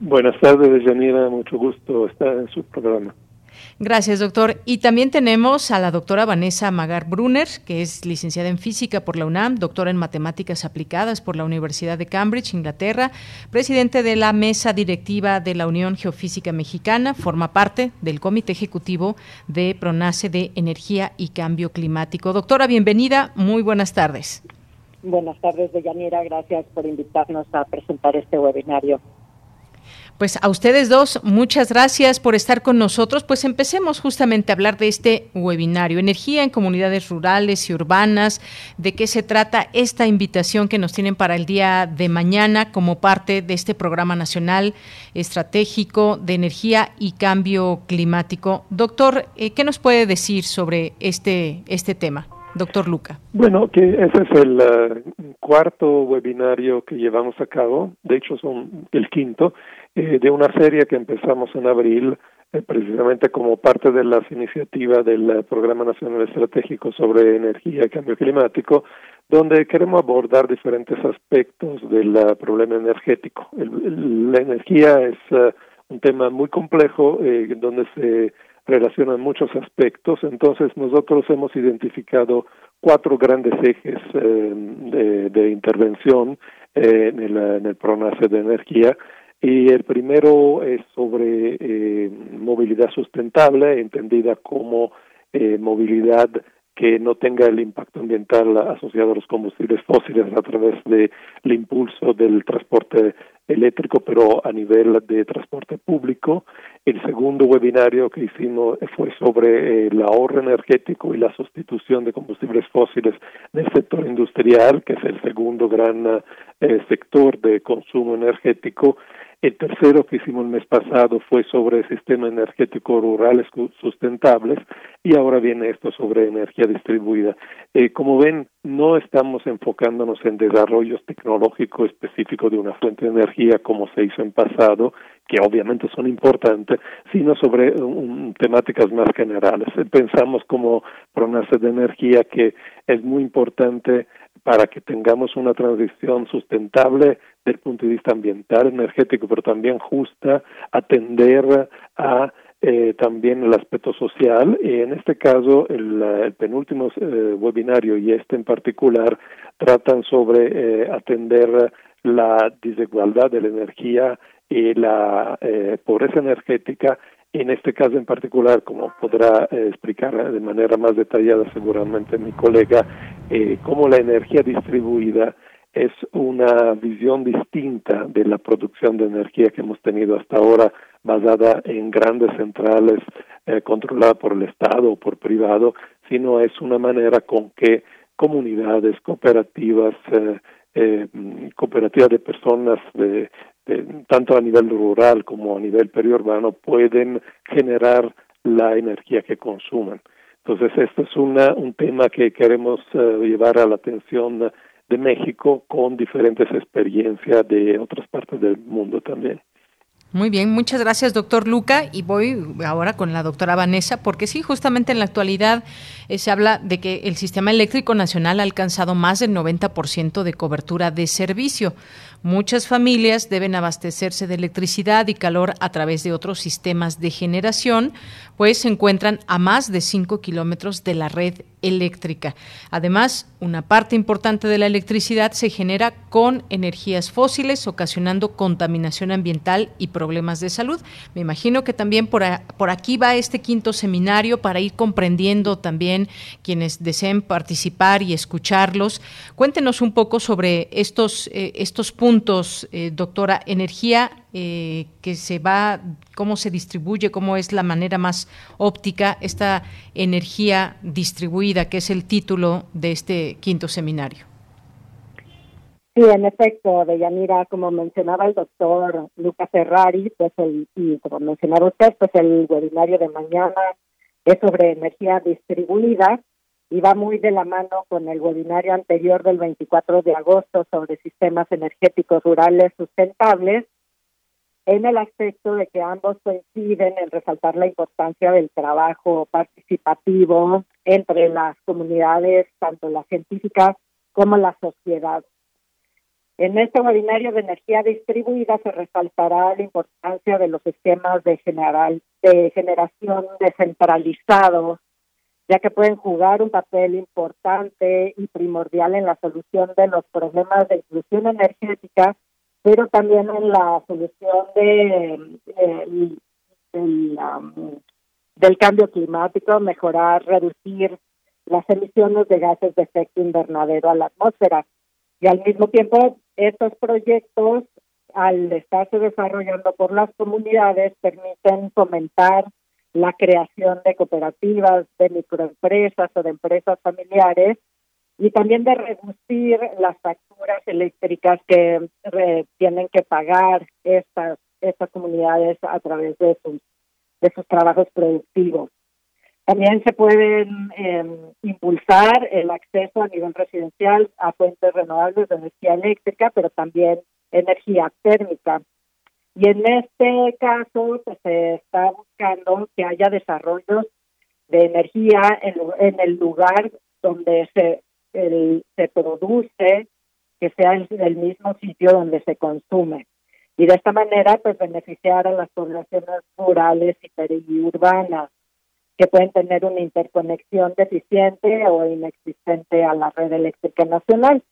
Buenas tardes, Yanira. Mucho gusto estar en su programa. Gracias, doctor. Y también tenemos a la doctora Vanessa Magar Brunner, que es licenciada en física por la UNAM, doctora en matemáticas aplicadas por la Universidad de Cambridge, Inglaterra, presidente de la mesa directiva de la Unión Geofísica Mexicana, forma parte del comité ejecutivo de PRONACE de Energía y Cambio Climático. Doctora, bienvenida. Muy buenas tardes. Buenas tardes, Deyanira. Gracias por invitarnos a presentar este webinario. Pues a ustedes dos, muchas gracias por estar con nosotros. Pues empecemos justamente a hablar de este webinario, Energía en Comunidades Rurales y Urbanas, de qué se trata esta invitación que nos tienen para el día de mañana como parte de este programa nacional estratégico de energía y cambio climático. Doctor, eh, ¿qué nos puede decir sobre este, este tema? Doctor Luca. Bueno, que ese es el eh, cuarto webinario que llevamos a cabo, de hecho son el quinto, eh, de una serie que empezamos en abril, eh, precisamente como parte de las iniciativas del eh, Programa Nacional Estratégico sobre Energía y Cambio Climático, donde queremos abordar diferentes aspectos del problema energético. la energía es un tema muy complejo, donde se relacionan muchos aspectos, entonces nosotros hemos identificado cuatro grandes ejes de, de, intervención en el, en el PRONACE de energía, y el primero es sobre eh, movilidad sustentable, entendida como eh, movilidad que no tenga el impacto ambiental asociado a los combustibles fósiles a través del impulso del transporte eléctrico, pero a nivel de transporte público. El segundo webinario que hicimos fue sobre el ahorro energético y la sustitución de combustibles fósiles en el sector industrial, que es el segundo gran eh, sector de consumo energético el tercero que hicimos el mes pasado fue sobre el sistema energético rurales sustentables y ahora viene esto sobre energía distribuida. Eh, como ven, no estamos enfocándonos en desarrollos tecnológicos específicos de una fuente de energía como se hizo en pasado, que obviamente son importantes, sino sobre temáticas más generales. Pensamos como Pronace de Energía que es muy importante para que tengamos una transición sustentable desde el punto de vista ambiental, energético, pero también justa, atender a eh, también el aspecto social. Y en este caso, el, penúltimo eh, webinario y este en particular tratan sobre eh, atender la desigualdad de la energía y la pobreza energética en este caso en particular, como podrá explicar de manera más detallada seguramente mi colega, eh, cómo la energía distribuida es una visión distinta de la producción de energía que hemos tenido hasta ahora, basada en grandes centrales eh, controladas por el Estado o por privado, sino es una manera con que comunidades, cooperativas, eh, eh, cooperativas de personas de, tanto a nivel rural como a nivel periurbano pueden generar la energía que consumen. Entonces, esto es una, un tema que queremos llevar a la atención de México con diferentes experiencias de otras partes del mundo también. Muy bien, muchas gracias, doctor Luca. Y voy ahora con la doctora Vanessa, porque sí, justamente en la actualidad eh, se habla de que el sistema eléctrico nacional ha alcanzado más del 90% de cobertura de servicio. Muchas familias deben abastecerse de electricidad y calor a través de otros sistemas de generación, pues se encuentran a más de 5 kilómetros de la red eléctrica. Además, una parte importante de la electricidad se genera con energías fósiles, ocasionando contaminación ambiental y problemas de salud. Me imagino que también por, por aquí va este quinto seminario para ir comprendiendo también quienes deseen participar y escucharlos. Cuéntenos un poco sobre estos, eh, estos puntos, eh, doctora. Energía eh, que se va, cómo se distribuye, cómo es la manera más óptica esta energía distribuida, que es el título de este quinto seminario. Sí, en efecto, Deyanira, como mencionaba el doctor Luca Ferrari, pues el, y como mencionaba usted, pues el webinario de mañana es sobre energía distribuida y va muy de la mano con el webinario anterior del 24 de agosto sobre sistemas energéticos rurales sustentables, en el aspecto de que ambos coinciden en resaltar la importancia del trabajo participativo entre las comunidades, tanto las científicas como la sociedad. En este webinario de energía distribuida se resaltará la importancia de los esquemas de, general, de generación descentralizados, ya que pueden jugar un papel importante y primordial en la solución de los problemas de inclusión energética pero también en la solución de, um, del cambio climático, mejorar, reducir las emisiones de gases de efecto invernadero a la atmósfera. Y al mismo tiempo, estos proyectos, al estarse desarrollando por las comunidades, permiten fomentar la creación de cooperativas, de microempresas o de empresas familiares y también de reducir las facturas eléctricas que tienen que pagar estas estas comunidades a través de sus de sus trabajos productivos. También se pueden em, impulsar el acceso a nivel residencial a fuentes renovables de energía eléctrica, pero también energía térmica. Y en este caso pues, se está buscando que haya desarrollos de energía en, el lugar donde se el, se produce, que sea en el mismo sitio donde se consume. Y de esta manera, pues beneficiar a las poblaciones rurales y periurbanas que pueden tener una interconexión deficiente o inexistente a la red eléctrica nacional.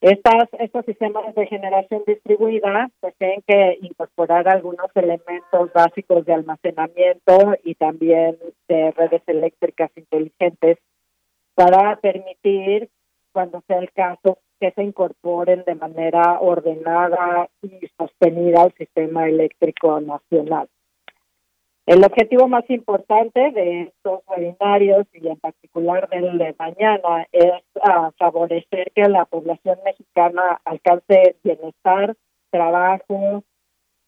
Estas, estos sistemas de generación distribuida pues tienen que incorporar algunos elementos básicos de almacenamiento y también de redes eléctricas inteligentes para permitir, cuando sea el caso, que se incorporen de manera ordenada y sostenida al sistema eléctrico nacional. El objetivo más importante de estos webinarios y en particular del de mañana es ah, favorecer que la población mexicana alcance bienestar, trabajo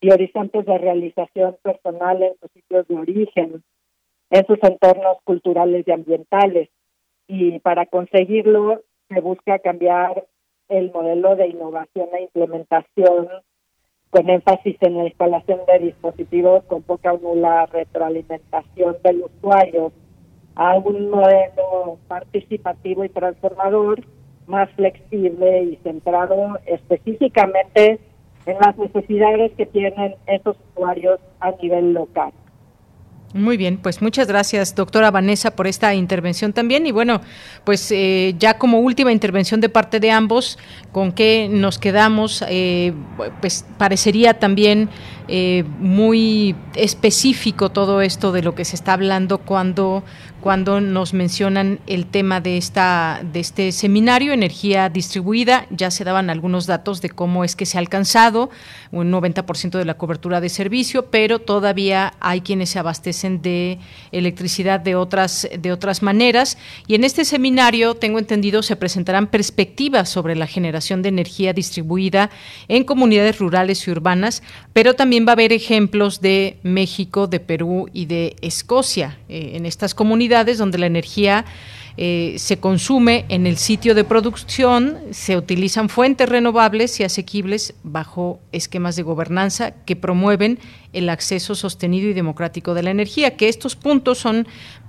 y horizontes de realización personal en sus sitios de origen, en sus entornos culturales y ambientales. Y para conseguirlo se busca cambiar el modelo de innovación e implementación con énfasis en la instalación de dispositivos con poca o nula retroalimentación del usuario a un modelo participativo y transformador más flexible y centrado específicamente en las necesidades que tienen esos usuarios a nivel local. Muy bien, pues muchas gracias, doctora Vanessa, por esta intervención también. Y bueno, pues eh, ya como última intervención de parte de ambos, ¿con qué nos quedamos? Eh, pues parecería también eh, muy específico todo esto de lo que se está hablando cuando cuando nos mencionan el tema de esta de este seminario energía distribuida ya se daban algunos datos de cómo es que se ha alcanzado un 90% de la cobertura de servicio pero todavía hay quienes se abastecen de electricidad de otras de otras maneras. Y en este seminario tengo entendido se presentarán perspectivas sobre la generación de energía distribuida en comunidades rurales y urbanas pero también va a haber ejemplos de México de Perú y de Escocia eh, en estas comunidades donde la energía eh, se consume en el sitio de producción, se utilizan fuentes renovables y asequibles bajo esquemas de gobernanza que promueven el acceso sostenido y democrático de la energía, que estos puntos son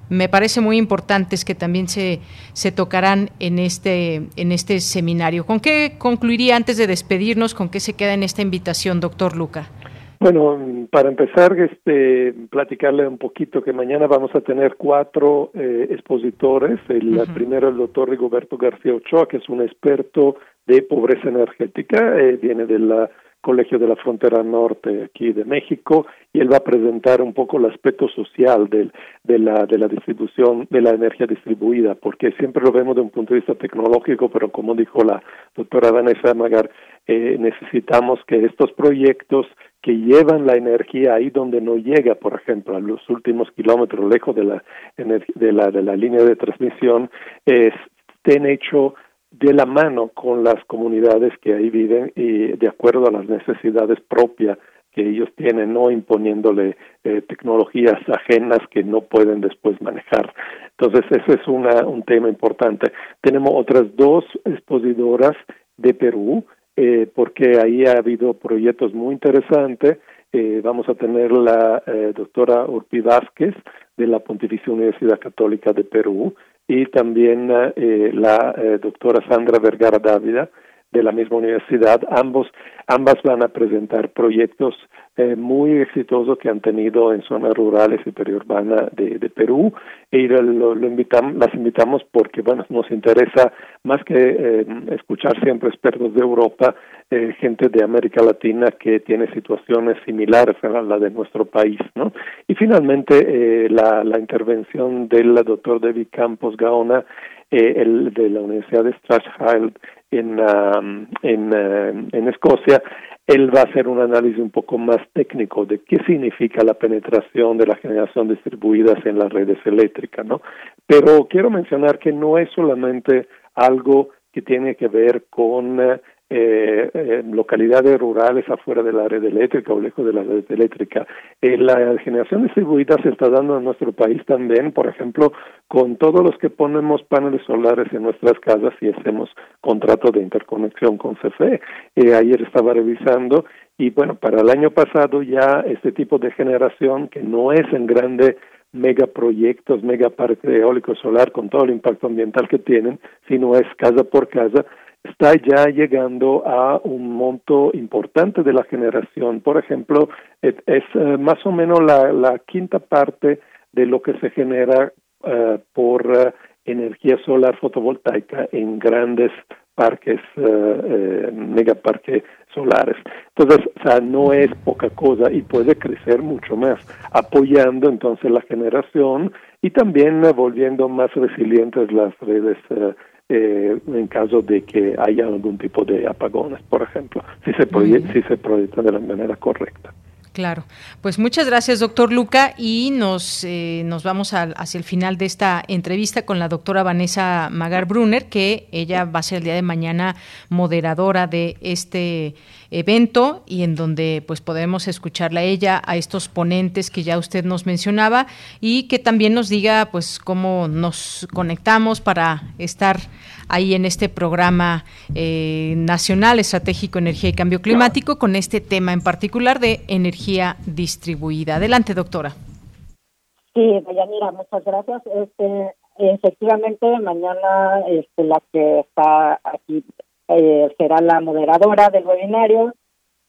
me parece muy importantes que también se, se tocarán en este, en este seminario. ¿Con qué concluiría antes de despedirnos? ¿Con qué se queda en esta invitación, doctor Luca? Bueno, para empezar, este, platicarle un poquito que mañana vamos a tener cuatro eh, expositores. El primero, el doctor Rigoberto García Ochoa, que es un experto de pobreza energética, eh, viene de la Colegio de la Frontera Norte aquí de México y él va a presentar un poco el aspecto social de, de, la, de la distribución de la energía distribuida, porque siempre lo vemos de un punto de vista tecnológico, pero como dijo la doctora Vanessa Magar, eh, necesitamos que estos proyectos que llevan la energía ahí donde no llega, por ejemplo, a los últimos kilómetros lejos de la, de la, de la línea de transmisión, estén hechos de la mano con las comunidades que ahí viven y de acuerdo a las necesidades propias que ellos tienen, no imponiéndole eh, tecnologías ajenas que no pueden después manejar. Entonces, ese es una, un tema importante. Tenemos otras dos expositoras de Perú, eh, porque ahí ha habido proyectos muy interesantes. Eh, vamos a tener la eh, doctora Urpi Vázquez de la Pontificia Universidad Católica de Perú, y también eh, la eh, doctora Sandra Vergara Dávila de la misma universidad. Ambos, ambas van a presentar proyectos eh, muy exitosos que han tenido en zonas rurales y periurbanas de, de Perú y lo, lo invitamos, las invitamos porque bueno nos interesa más que eh, escuchar siempre expertos de Europa, eh, gente de América Latina que tiene situaciones similares a la de nuestro país, ¿no? Y finalmente la, la intervención del doctor David Campos Gaona el de la Universidad de Strathclyde en, en, uh, en Escocia, él va a hacer un análisis un poco más técnico de qué significa la penetración de la generación distribuidas en las redes eléctricas, ¿no? Pero quiero mencionar que no es solamente algo que tiene que ver con uh, eh, eh, localidades rurales afuera de la red eléctrica o lejos de la red eléctrica. Eh, la generación distribuida se está dando en nuestro país también, por ejemplo, con todos los que ponemos paneles solares en nuestras casas y hacemos contrato de interconexión con CFE. Eh, ayer estaba revisando y bueno, para el año pasado ya este tipo de generación que no es en grande megaproyectos, megaparque eólico solar con todo el impacto ambiental que tienen, sino es casa por casa, está ya llegando a un monto importante de la generación. Por ejemplo, es, eh, más o menos la, la, quinta parte de lo que se genera uh, por uh, energía solar fotovoltaica en grandes parques, uh, megaparques solares. Entonces, o sea, no es poca cosa y puede crecer mucho más, apoyando entonces la generación y también volviendo más resilientes las redes eh, en caso de que haya algún tipo de apagones, por ejemplo, si se, proyecta, si se proyecta de la manera correcta. Claro, pues muchas gracias, doctor Luca, y nos, eh, nos vamos hacia el final de esta entrevista con la doctora Vanessa Magar Brunner, que ella va a ser el día de mañana moderadora de este evento y en donde pues podemos escucharla a ella, a estos ponentes que ya usted nos mencionaba y que también nos diga pues cómo nos conectamos para estar ahí en este programa eh, nacional estratégico energía y cambio climático con este tema en particular de energía distribuida. Adelante, doctora. Sí, Deyanira, muchas gracias. Este, efectivamente, mañana este, la que está aquí eh, será la moderadora del webinario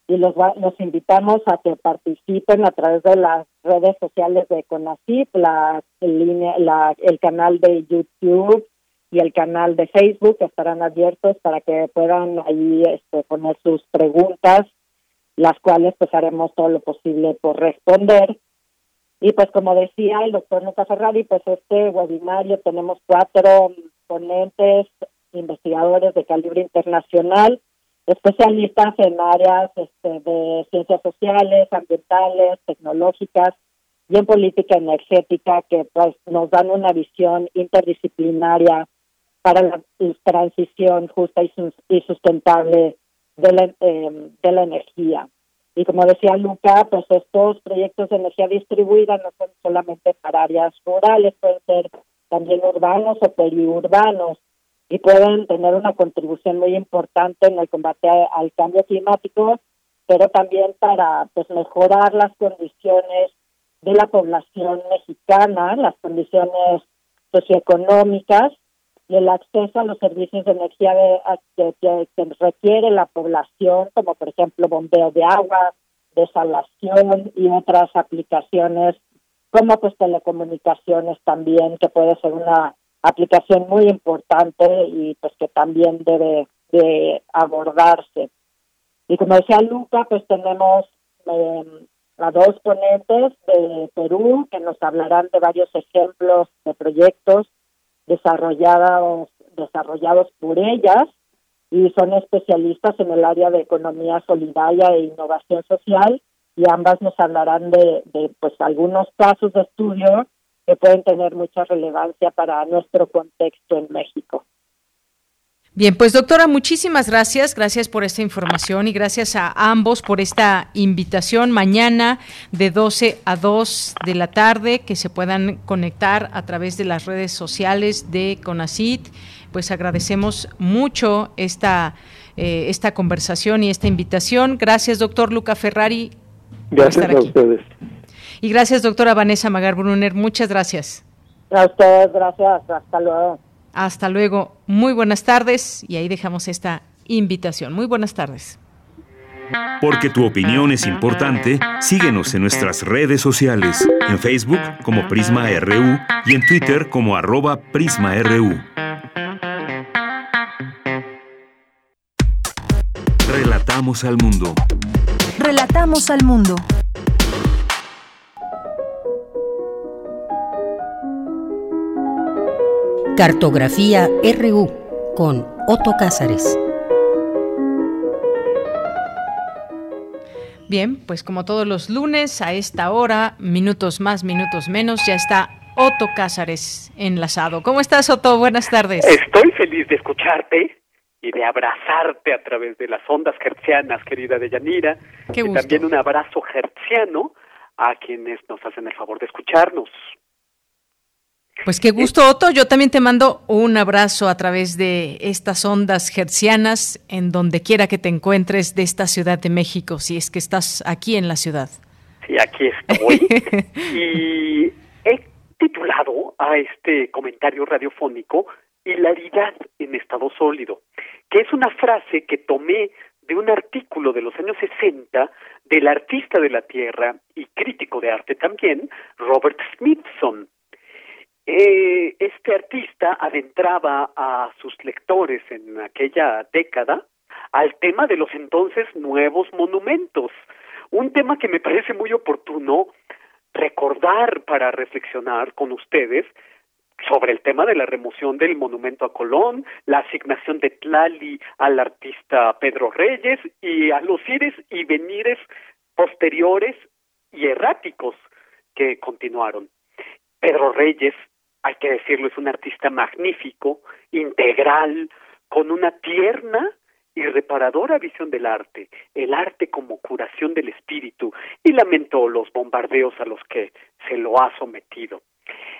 y los, los invitamos a que participen a través de las redes sociales de CONACYT, la, línea, la, el canal de YouTube y el canal de Facebook estarán abiertos para que puedan ahí este, poner sus preguntas, las cuales pues haremos todo lo posible por responder. Y pues como decía el doctor Nuca Ferrari, pues este webinario tenemos cuatro ponentes, investigadores de calibre internacional, especialistas en áreas este, de ciencias sociales, ambientales, tecnológicas y en política energética que pues nos dan una visión interdisciplinaria para la transición justa y, sustentable de la, em, de la energía. Y como decía Luca, pues estos proyectos de energía distribuida no son solamente para áreas rurales, pueden ser también urbanos o periurbanos y pueden tener una contribución muy importante en el combate al cambio climático, pero también para pues mejorar las condiciones de la población mexicana, las condiciones socioeconómicas y el acceso a los servicios de energía que, requiere la población, como por ejemplo bombeo de agua, desalación y otras aplicaciones como pues telecomunicaciones también, que puede ser una aplicación muy importante y pues que también debe de abordarse. Y como decía Luca, pues tenemos eh, a dos ponentes de Perú que nos hablarán de varios ejemplos de proyectos desarrollados, desarrollados por ellas y son especialistas en el área de economía solidaria e innovación social y ambas nos hablarán de, de pues algunos casos de estudio que pueden tener mucha relevancia para nuestro contexto en México. Bien, pues doctora, muchísimas gracias. Gracias por esta información y gracias a ambos por esta invitación mañana de 12 a 2 de la tarde que se puedan conectar a través de las redes sociales de CONACIT. Pues agradecemos mucho esta, eh, esta conversación y esta invitación. Gracias, doctor Luca Ferrari. Gracias a ustedes. Y gracias, doctora Vanessa Magar Brunner. Muchas gracias. A ustedes, gracias. Hasta luego. Hasta luego. Muy buenas tardes y ahí dejamos esta invitación. Muy buenas tardes. Porque tu opinión es importante, síguenos en nuestras redes sociales, en Facebook como Prisma RU y en Twitter como arroba PrismaRU. Relatamos al mundo. Relatamos al mundo. Cartografía RU con Otto Cázares. Bien, pues como todos los lunes a esta hora, minutos más, minutos menos, ya está Otto Cázares enlazado. ¿Cómo estás, Otto? Buenas tardes. Estoy feliz de escucharte y de abrazarte a través de las ondas hertzianas, querida Deyanira. Qué y también un abrazo hertziano a quienes nos hacen el favor de escucharnos. Pues qué gusto, Otto. Yo también te mando un abrazo a través de estas ondas hercianas en donde quiera que te encuentres de esta Ciudad de México, si es que estás aquí en la ciudad. Sí, aquí estoy. y he titulado a este comentario radiofónico Hilaridad en estado sólido, que es una frase que tomé de un artículo de los años 60 del artista de la Tierra y crítico de arte también, Robert Smithson eh, este artista adentraba a sus lectores en aquella década al tema de los entonces nuevos monumentos, un tema que me parece muy oportuno recordar para reflexionar con ustedes sobre el tema de la remoción del monumento a Colón, la asignación de Tlali al artista Pedro Reyes y a los ires y venires posteriores y erráticos que continuaron. Pedro Reyes hay que decirlo, es un artista magnífico, integral, con una tierna y reparadora visión del arte, el arte como curación del espíritu, y lamento los bombardeos a los que se lo ha sometido.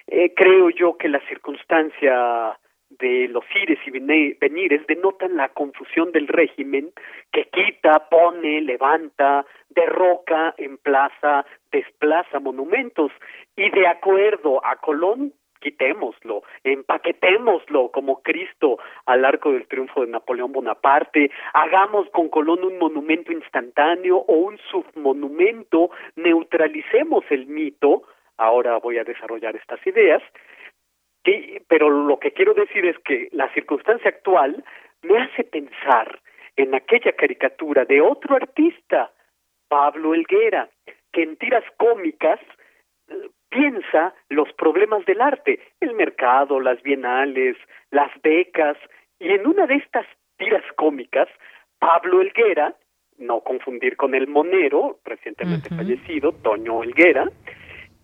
Eh, creo yo que la circunstancia de los ires y venires denotan la confusión del régimen que quita, pone, levanta, derroca, emplaza, desplaza monumentos y de acuerdo a Colón quitémoslo, empaquetémoslo como Cristo al arco del triunfo de Napoleón Bonaparte, hagamos con Colón un monumento instantáneo o un submonumento, neutralicemos el mito, ahora voy a desarrollar estas ideas, pero lo que quiero decir es que la circunstancia actual me hace pensar en aquella caricatura de otro artista, Pablo Elguera, que en tiras cómicas piensa los problemas del arte, el mercado, las bienales, las becas, y en una de estas tiras cómicas, Pablo Elguera, no confundir con el monero, recientemente fallecido, Toño Elguera,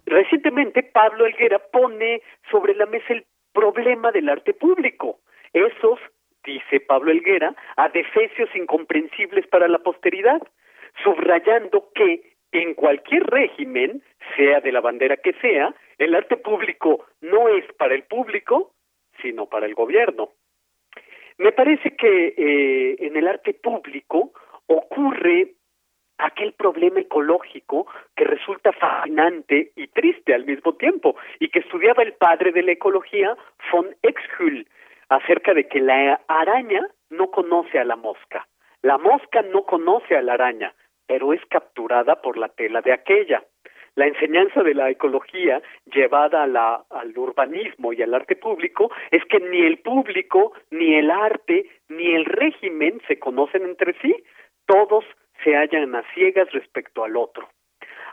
recientemente Pablo Elguera pone sobre la mesa el problema del arte público. Esos, dice Pablo Elguera, adefesios incomprensibles para la posteridad, subrayando que en cualquier régimen, sea de la bandera que sea, el arte público no es para el público, sino para el gobierno. Me parece que eh, en el arte público ocurre aquel problema ecológico que resulta fascinante y triste al mismo tiempo y que estudiaba el padre de la ecología von Exhüll acerca de que la araña no conoce a la mosca, la mosca no conoce a la araña, pero es capturada por la tela de aquella. La enseñanza de la ecología llevada al urbanismo y al arte público es que ni el público, ni el arte, ni el régimen se conocen entre sí, todos se hallan a ciegas respecto al otro.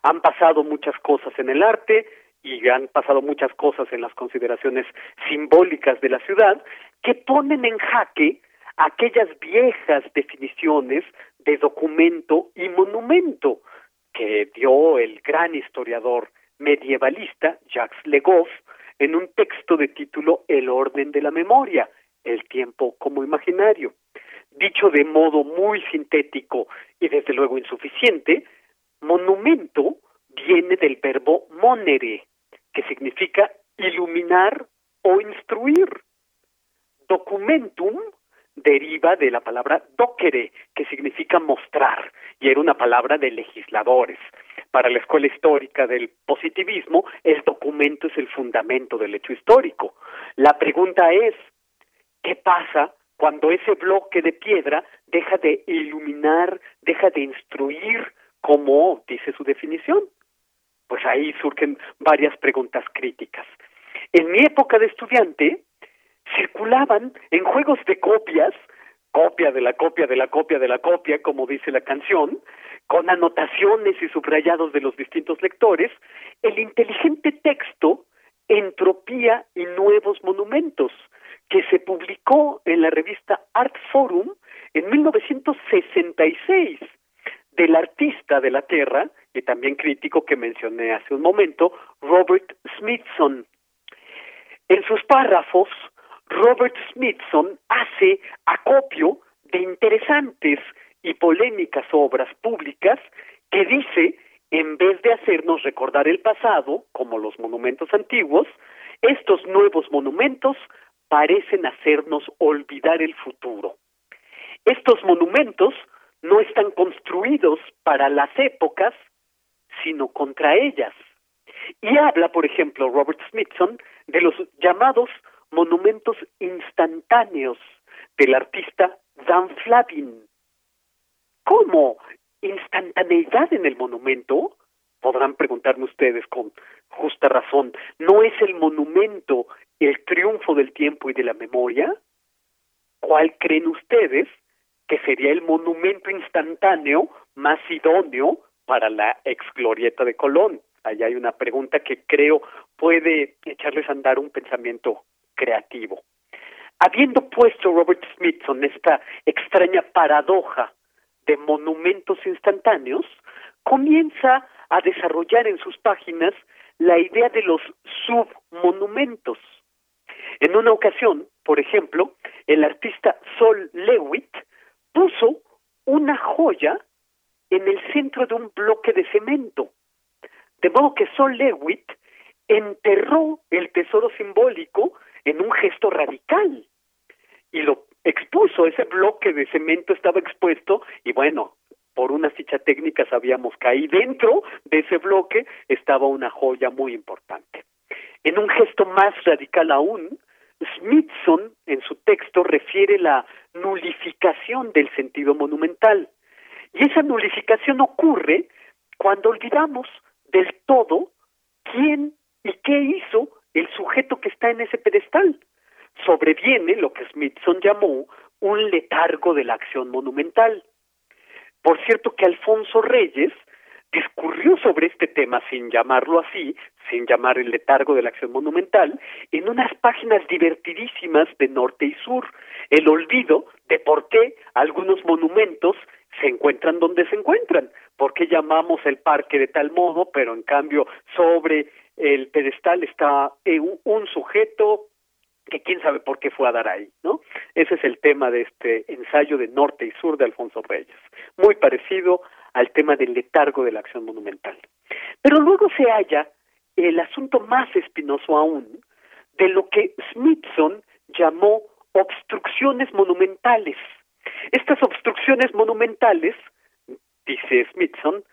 Han pasado muchas cosas en el arte y han pasado muchas cosas en las consideraciones simbólicas de la ciudad que ponen en jaque aquellas viejas definiciones de documento y monumento que dio el gran historiador medievalista Jacques Legoff en un texto de título El orden de la memoria, el tiempo como imaginario. Dicho de modo muy sintético y desde luego insuficiente, monumento viene del verbo monere, que significa iluminar o instruir. Documentum deriva de la palabra docere, que significa mostrar, y era una palabra de legisladores. Para la escuela histórica del positivismo, el documento es el fundamento del hecho histórico. La pregunta es, ¿qué pasa cuando ese bloque de piedra deja de iluminar, deja de instruir, como dice su definición? Pues ahí surgen varias preguntas críticas. En mi época de estudiante, circulaban en juegos de copias, copia de la copia de la copia de la copia, como dice la canción, con anotaciones y subrayados de los distintos lectores, el inteligente texto Entropía y Nuevos Monumentos, que se publicó en la revista Art Forum en 1966 del artista de la Tierra y también crítico que mencioné hace un momento, Robert Smithson. En sus párrafos, Robert Smithson hace acopio de interesantes y polémicas obras públicas que dice, en vez de hacernos recordar el pasado, como los monumentos antiguos, estos nuevos monumentos parecen hacernos olvidar el futuro. Estos monumentos no están construidos para las épocas, sino contra ellas. Y habla, por ejemplo, Robert Smithson de los llamados monumentos instantáneos del artista Dan Flavin. ¿Cómo? ¿Instantaneidad en el monumento? Podrán preguntarme ustedes con justa razón. ¿No es el monumento el triunfo del tiempo y de la memoria? ¿Cuál creen ustedes que sería el monumento instantáneo más idóneo para la ex glorieta de Colón? Allá hay una pregunta que creo puede echarles a andar un pensamiento creativo. Habiendo puesto Robert Smithson esta extraña paradoja de monumentos instantáneos, comienza a desarrollar en sus páginas la idea de los submonumentos. En una ocasión, por ejemplo, el artista Sol Lewitt puso una joya en el centro de un bloque de cemento. De modo que Sol Lewitt enterró el tesoro simbólico en un gesto radical y lo expuso, ese bloque de cemento estaba expuesto y bueno, por una ficha técnica sabíamos que ahí dentro de ese bloque estaba una joya muy importante. En un gesto más radical aún, Smithson en su texto refiere la nulificación del sentido monumental. Y esa nulificación ocurre cuando olvidamos del todo quién y qué hizo el sujeto que está en ese pedestal. Sobreviene lo que Smithson llamó un letargo de la acción monumental. Por cierto que Alfonso Reyes discurrió sobre este tema sin llamarlo así, sin llamar el letargo de la acción monumental, en unas páginas divertidísimas de norte y sur, el olvido de por qué algunos monumentos se encuentran donde se encuentran, por qué llamamos el parque de tal modo, pero en cambio sobre el pedestal está un sujeto que quién sabe por qué fue a dar ahí, ¿no? Ese es el tema de este ensayo de norte y sur de Alfonso Reyes, muy parecido al tema del letargo de la acción monumental. Pero luego se halla el asunto más espinoso aún de lo que Smithson llamó obstrucciones monumentales. Estas obstrucciones monumentales, dice Smithson,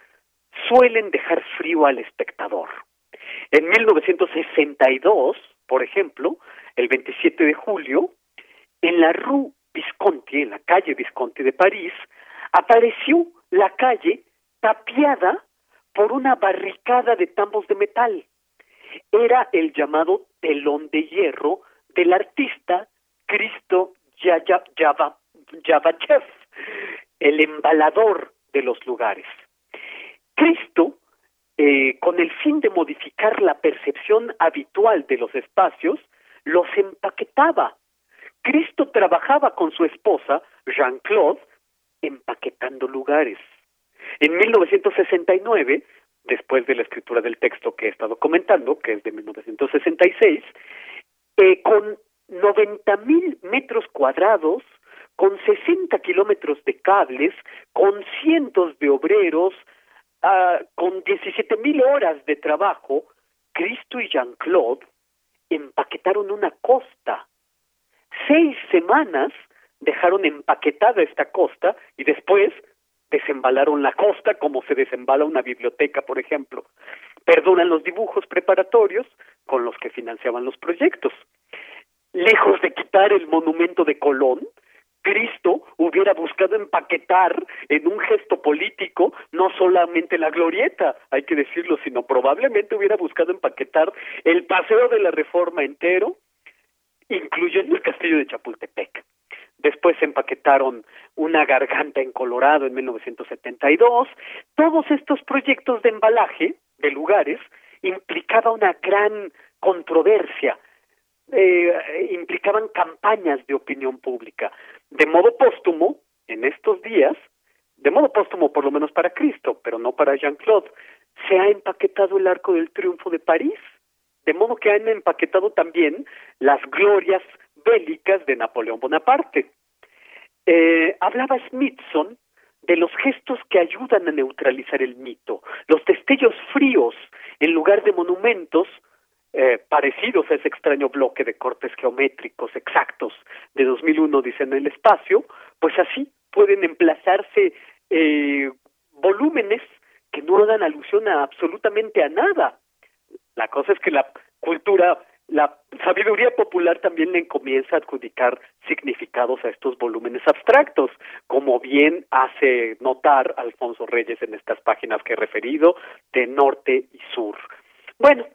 suelen dejar frío al espectador. En 1962, por ejemplo, el 27 de julio, en la Rue Visconti, en la calle Visconti de París, apareció la calle tapiada por una barricada de tambos de metal. Era el llamado telón de hierro del artista Cristo Yavachev, el embalador de los lugares. Cristo, eh, con el fin de modificar la percepción habitual de los espacios, los empaquetaba. Cristo trabajaba con su esposa, Jean-Claude, empaquetando lugares. En 1969, después de la escritura del texto que he estado comentando, que es de 1966, eh, con 90 mil metros cuadrados, con 60 kilómetros de cables, con cientos de obreros, uh, con 17 mil horas de trabajo, Cristo y Jean-Claude empaquetaron una costa. Seis semanas dejaron empaquetada esta costa y después desembalaron la costa como se desembala una biblioteca, por ejemplo. Perdonan los dibujos preparatorios con los que financiaban los proyectos. Lejos de quitar el monumento de Colón, Cristo hubiera buscado empaquetar en un gesto político no solamente la glorieta, hay que decirlo, sino probablemente hubiera buscado empaquetar el paseo de la reforma entero, incluyendo el castillo de Chapultepec. Después empaquetaron una garganta en Colorado en 1972. Todos estos proyectos de embalaje de lugares implicaba una gran controversia, eh, implicaban campañas de opinión pública. De modo póstumo, en estos días, de modo póstumo por lo menos para Cristo, pero no para Jean-Claude, se ha empaquetado el arco del triunfo de París, de modo que han empaquetado también las glorias bélicas de Napoleón Bonaparte. Eh, hablaba Smithson de los gestos que ayudan a neutralizar el mito, los destellos fríos en lugar de monumentos eh, parecidos a ese extraño bloque de cortes geométricos exactos de 2001, dicen el espacio, pues así pueden emplazarse eh, volúmenes que no dan alusión a absolutamente a nada. La cosa es que la cultura la sabiduría popular también le comienza a adjudicar significados a estos volúmenes abstractos, como bien hace notar Alfonso Reyes en estas páginas que he referido, de norte y sur. Bueno,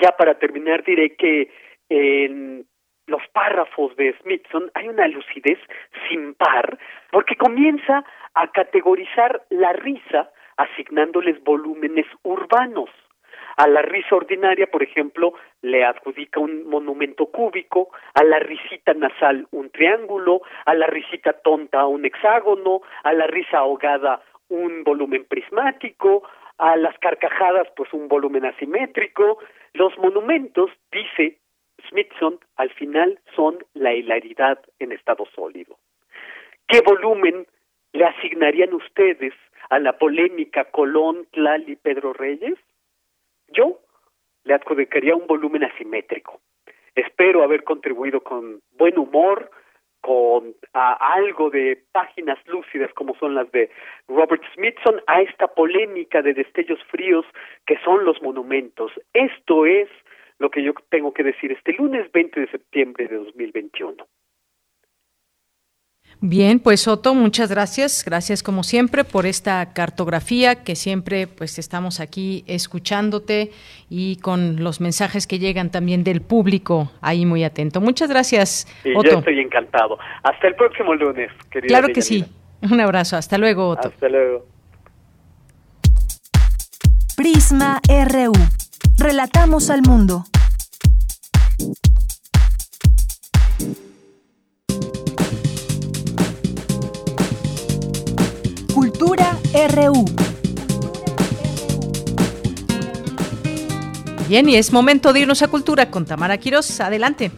ya para terminar diré que en los párrafos de Smithson hay una lucidez sin par, porque comienza a categorizar la risa asignándoles volúmenes urbanos. A la risa ordinaria, por ejemplo, le adjudica un monumento cúbico, a la risita nasal un triángulo, a la risita tonta un hexágono, a la risa ahogada un volumen prismático, a las carcajadas pues un volumen asimétrico. Los monumentos, dice Smithson, al final son la hilaridad en estado sólido. ¿Qué volumen le asignarían ustedes a la polémica Colón, Tlal Pedro Reyes? Yo le adjudicaría un volumen asimétrico. Espero haber contribuido con buen humor, con algo de páginas lúcidas como son las de Robert Smithson a esta polémica de destellos fríos que son los monumentos. Esto es lo que yo tengo que decir este lunes 20 de septiembre de 2021. Bien, pues Otto, muchas gracias. Gracias como siempre por esta cartografía que siempre pues estamos aquí escuchándote y con los mensajes que llegan también del público ahí muy atento. Muchas gracias, Otto. Yo estoy encantado. Hasta el próximo lunes, querida. Claro que sí. Un abrazo. Hasta luego, Otto. Hasta luego. Prisma RU. Relatamos al mundo. Cultura RU. Bien, y es momento de irnos a Cultura con Tamara Quiroz. Adelante.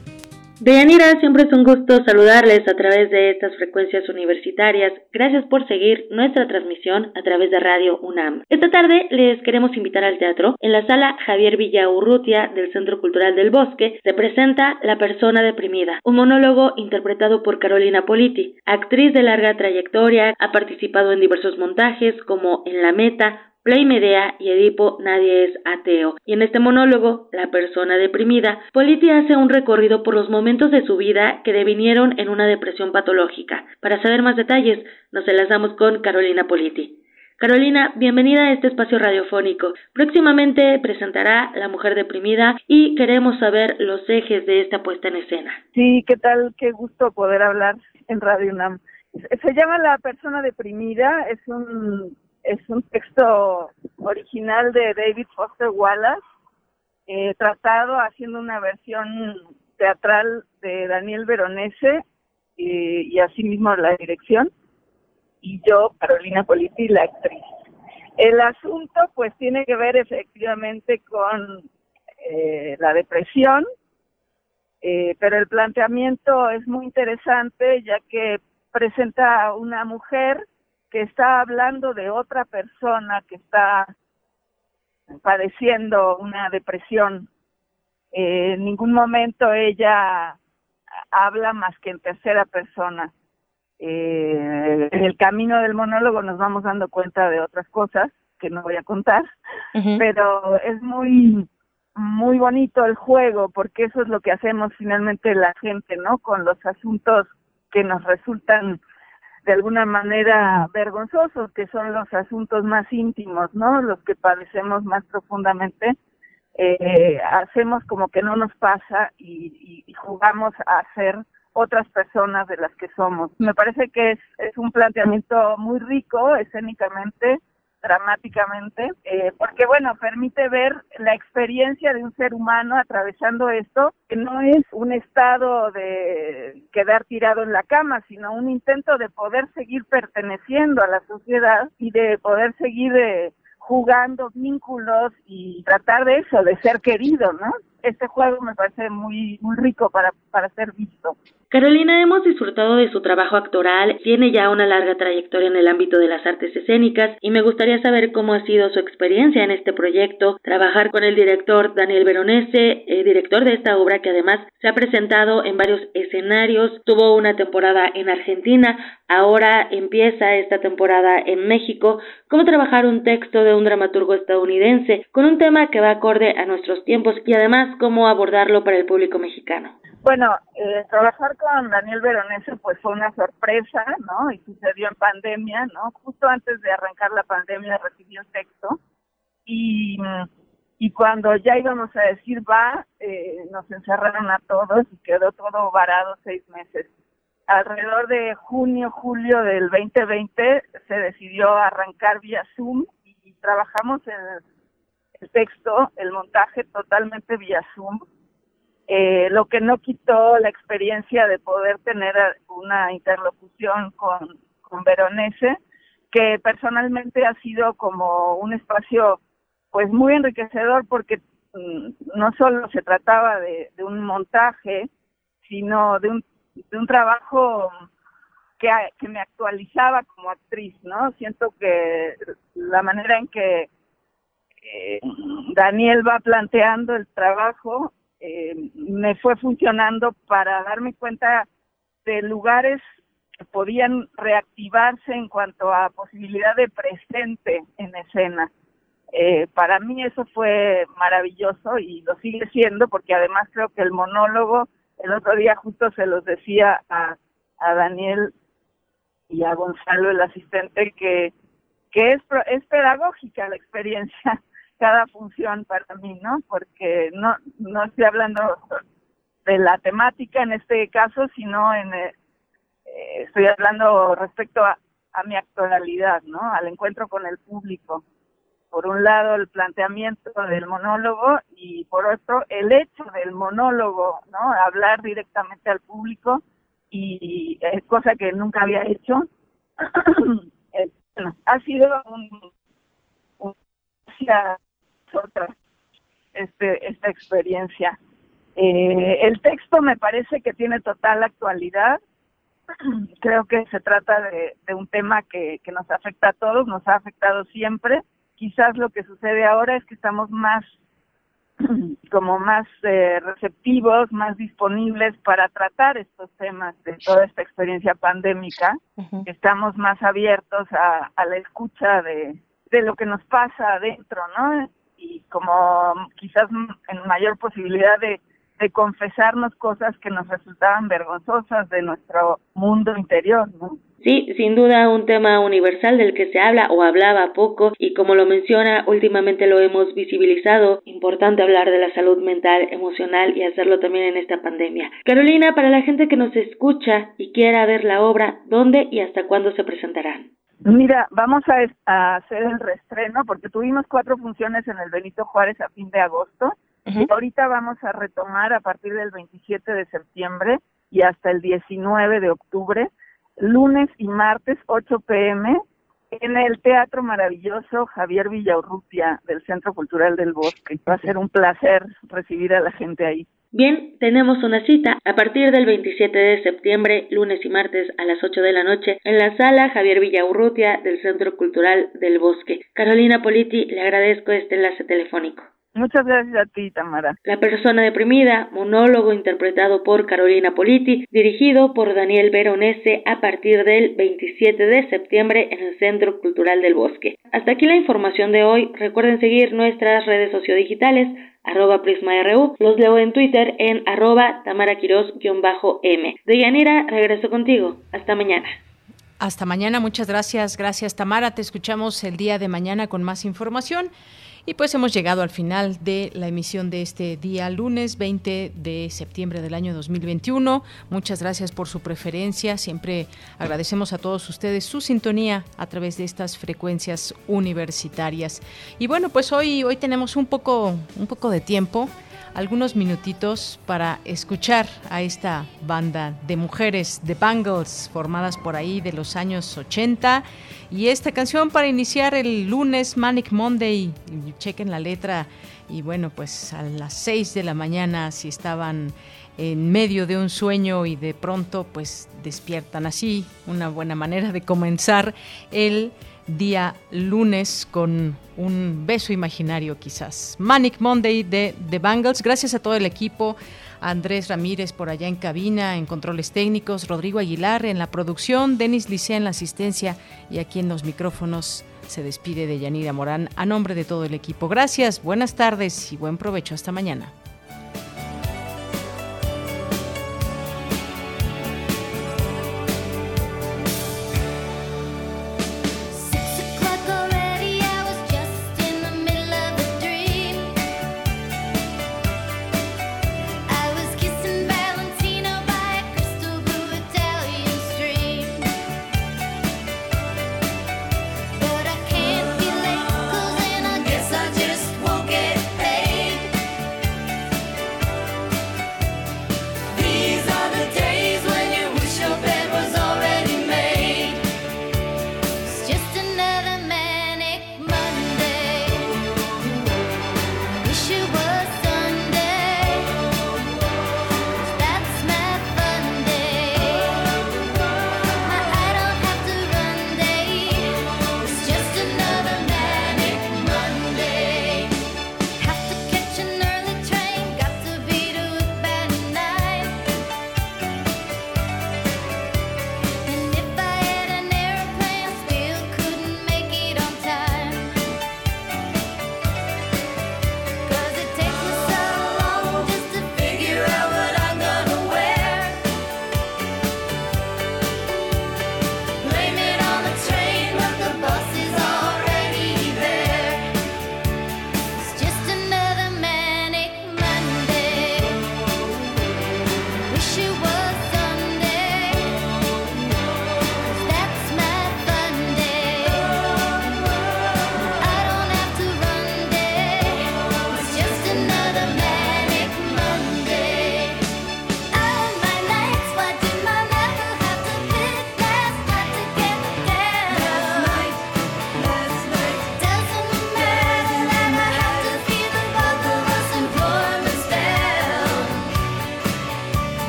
Deyanira, siempre es un gusto saludarles a través de estas frecuencias universitarias. Gracias por seguir nuestra transmisión a través de Radio UNAM. Esta tarde les queremos invitar al teatro. En la sala Javier Villaurrutia del Centro Cultural del Bosque se presenta La persona deprimida, un monólogo interpretado por Carolina Politi, actriz de larga trayectoria, ha participado en diversos montajes como En la Meta, Play Medea y Edipo Nadie es ateo. Y en este monólogo, La persona deprimida, Politi hace un recorrido por los momentos de su vida que devinieron en una depresión patológica. Para saber más detalles, nos enlazamos con Carolina Politi. Carolina, bienvenida a este espacio radiofónico. Próximamente presentará La Mujer Deprimida y queremos saber los ejes de esta puesta en escena. Sí, ¿qué tal? Qué gusto poder hablar en Radio UNAM. se llama La persona deprimida, es un es un texto original de David Foster Wallace, eh, tratado haciendo una versión teatral de Daniel Veronese y, y asimismo la dirección, y yo, Carolina Politi, la actriz. El asunto pues tiene que ver efectivamente con eh, la depresión, eh, pero el planteamiento es muy interesante ya que presenta a una mujer que está hablando de otra persona que está padeciendo una depresión. Eh, en ningún momento ella habla más que en tercera persona. Eh, en el camino del monólogo nos vamos dando cuenta de otras cosas que no voy a contar, pero es muy muy bonito el juego porque eso es lo que hacemos finalmente la gente, ¿no? Con los asuntos que nos resultan de alguna manera vergonzosos, que son los asuntos más íntimos, ¿no? Los que padecemos más profundamente, eh, hacemos como que no nos pasa y, y, jugamos a ser otras personas de las que somos. Me parece que es, es un planteamiento muy rico escénicamente, dramáticamente, eh, porque bueno, permite ver la experiencia de un ser humano atravesando esto, que no es un estado de quedar tirado en la cama, sino un intento de poder seguir perteneciendo a la sociedad y de poder seguir eh, jugando vínculos y tratar de eso, de ser querido, ¿no? Este juego me parece muy, muy rico para, para ser visto. Carolina, hemos disfrutado de su trabajo actoral, tiene ya una larga trayectoria en el ámbito de las artes escénicas y me gustaría saber cómo ha sido su experiencia en este proyecto, trabajar con el director Daniel Veronese, eh, director de esta obra que además se ha presentado en varios escenarios, tuvo una temporada en Argentina, ahora empieza esta temporada en México, cómo trabajar un texto de un dramaturgo estadounidense con un tema que va acorde a nuestros tiempos y además cómo abordarlo para el público mexicano. Bueno, eh, trabajar con Daniel Veronese pues fue una sorpresa, ¿no? Y sucedió en pandemia, ¿no? Justo antes de arrancar la pandemia recibí un texto y, y cuando ya íbamos a decir va, eh, nos encerraron a todos y quedó todo varado seis meses. Alrededor de junio, julio del 2020 se decidió arrancar vía Zoom y trabajamos en el texto, el montaje totalmente vía Zoom eh, lo que no quitó la experiencia de poder tener una interlocución con, con Veronese, que personalmente ha sido como un espacio pues muy enriquecedor porque mm, no solo se trataba de, un montaje, sino de un, de un trabajo que me actualizaba como actriz, ¿no? Siento que la manera en que eh, Daniel va planteando el trabajo eh, me fue funcionando para darme cuenta de lugares que podían reactivarse en cuanto a posibilidad de presente en escena. Eh, para mí eso fue maravilloso y lo sigue siendo porque además creo que el monólogo, el otro día justo se los decía a, Daniel y a Gonzalo, el asistente, que, que es, es pedagógica la experiencia cada función para mí, ¿no? Porque no, no estoy hablando de la temática en este caso, sino en, eh, estoy hablando respecto a, a mi actualidad, ¿no? Al encuentro con el público. Por un lado, el planteamiento del monólogo y por otro, el hecho del monólogo, ¿no? Hablar directamente al público y, es cosa que nunca había hecho. Eh, ha sido un, un otra este, esta experiencia. Eh, el texto me parece que tiene total actualidad. Creo que se trata de, un tema que, que nos afecta a todos, nos ha afectado siempre. Quizás lo que sucede ahora es que estamos más como más eh, receptivos, más disponibles para tratar estos temas de toda esta experiencia pandémica. Estamos más abiertos a, a la escucha de, de lo que nos pasa adentro, ¿no? Y como quizás en mayor posibilidad de, confesarnos cosas que nos resultaban vergonzosas de nuestro mundo interior, ¿no? Sí, sin duda un tema universal del que se habla o hablaba poco y como lo menciona, últimamente lo hemos visibilizado. Importante hablar de la salud mental, emocional y hacerlo también en esta pandemia. Carolina, para la gente que nos escucha y quiera ver la obra, ¿dónde y hasta cuándo se presentará? Mira, vamos a, hacer el reestreno porque tuvimos cuatro funciones en el Benito Juárez a fin de agosto. y ahorita vamos a retomar a partir del 27 de septiembre y hasta el 19 de octubre lunes y martes 8 pm en el Teatro Maravilloso Javier Villaurrutia del Centro Cultural del Bosque. Va a ser un placer recibir a la gente ahí. Bien, tenemos una cita a partir del 27 de septiembre, lunes y martes a las 8 de la noche, en la sala Javier Villaurrutia del Centro Cultural del Bosque. Carolina Politi, le agradezco este enlace telefónico. Muchas gracias a ti, Tamara. La persona deprimida, monólogo interpretado por Carolina Politi, dirigido por Daniel Veronese a partir del 27 de septiembre en el Centro Cultural del Bosque. Hasta aquí la información de hoy. Recuerden seguir nuestras redes sociodigitales arroba prisma.ru. Los leo en Twitter en arroba tamaraquiros-m. Deyanira, regreso contigo. Hasta mañana. Hasta mañana, muchas gracias. Gracias, Tamara. Te escuchamos el día de mañana con más información. Y pues hemos llegado al final de la emisión de este día lunes 20 de septiembre del año 2021. Muchas gracias por su preferencia. Siempre agradecemos a todos ustedes su sintonía a través de estas frecuencias universitarias. Y bueno, pues hoy hoy tenemos un poco un poco de tiempo algunos minutitos para escuchar a esta banda de mujeres de Bangles formadas por ahí de los años 80 y esta canción para iniciar el lunes Manic Monday. Chequen la letra. Y bueno pues a las 6 de la mañana si estaban en medio de un sueño y de pronto pues despiertan así una buena manera de comenzar el día lunes con un beso imaginario quizás. Manic Monday de The Bangles. Gracias a todo el equipo. Andrés Ramírez por allá en cabina, en controles técnicos, Rodrigo Aguilar en la producción, Denis Licea en la asistencia y aquí en los micrófonos se despide de Yanira Morán a nombre de todo el equipo. Gracias, buenas tardes y buen provecho. Hasta mañana.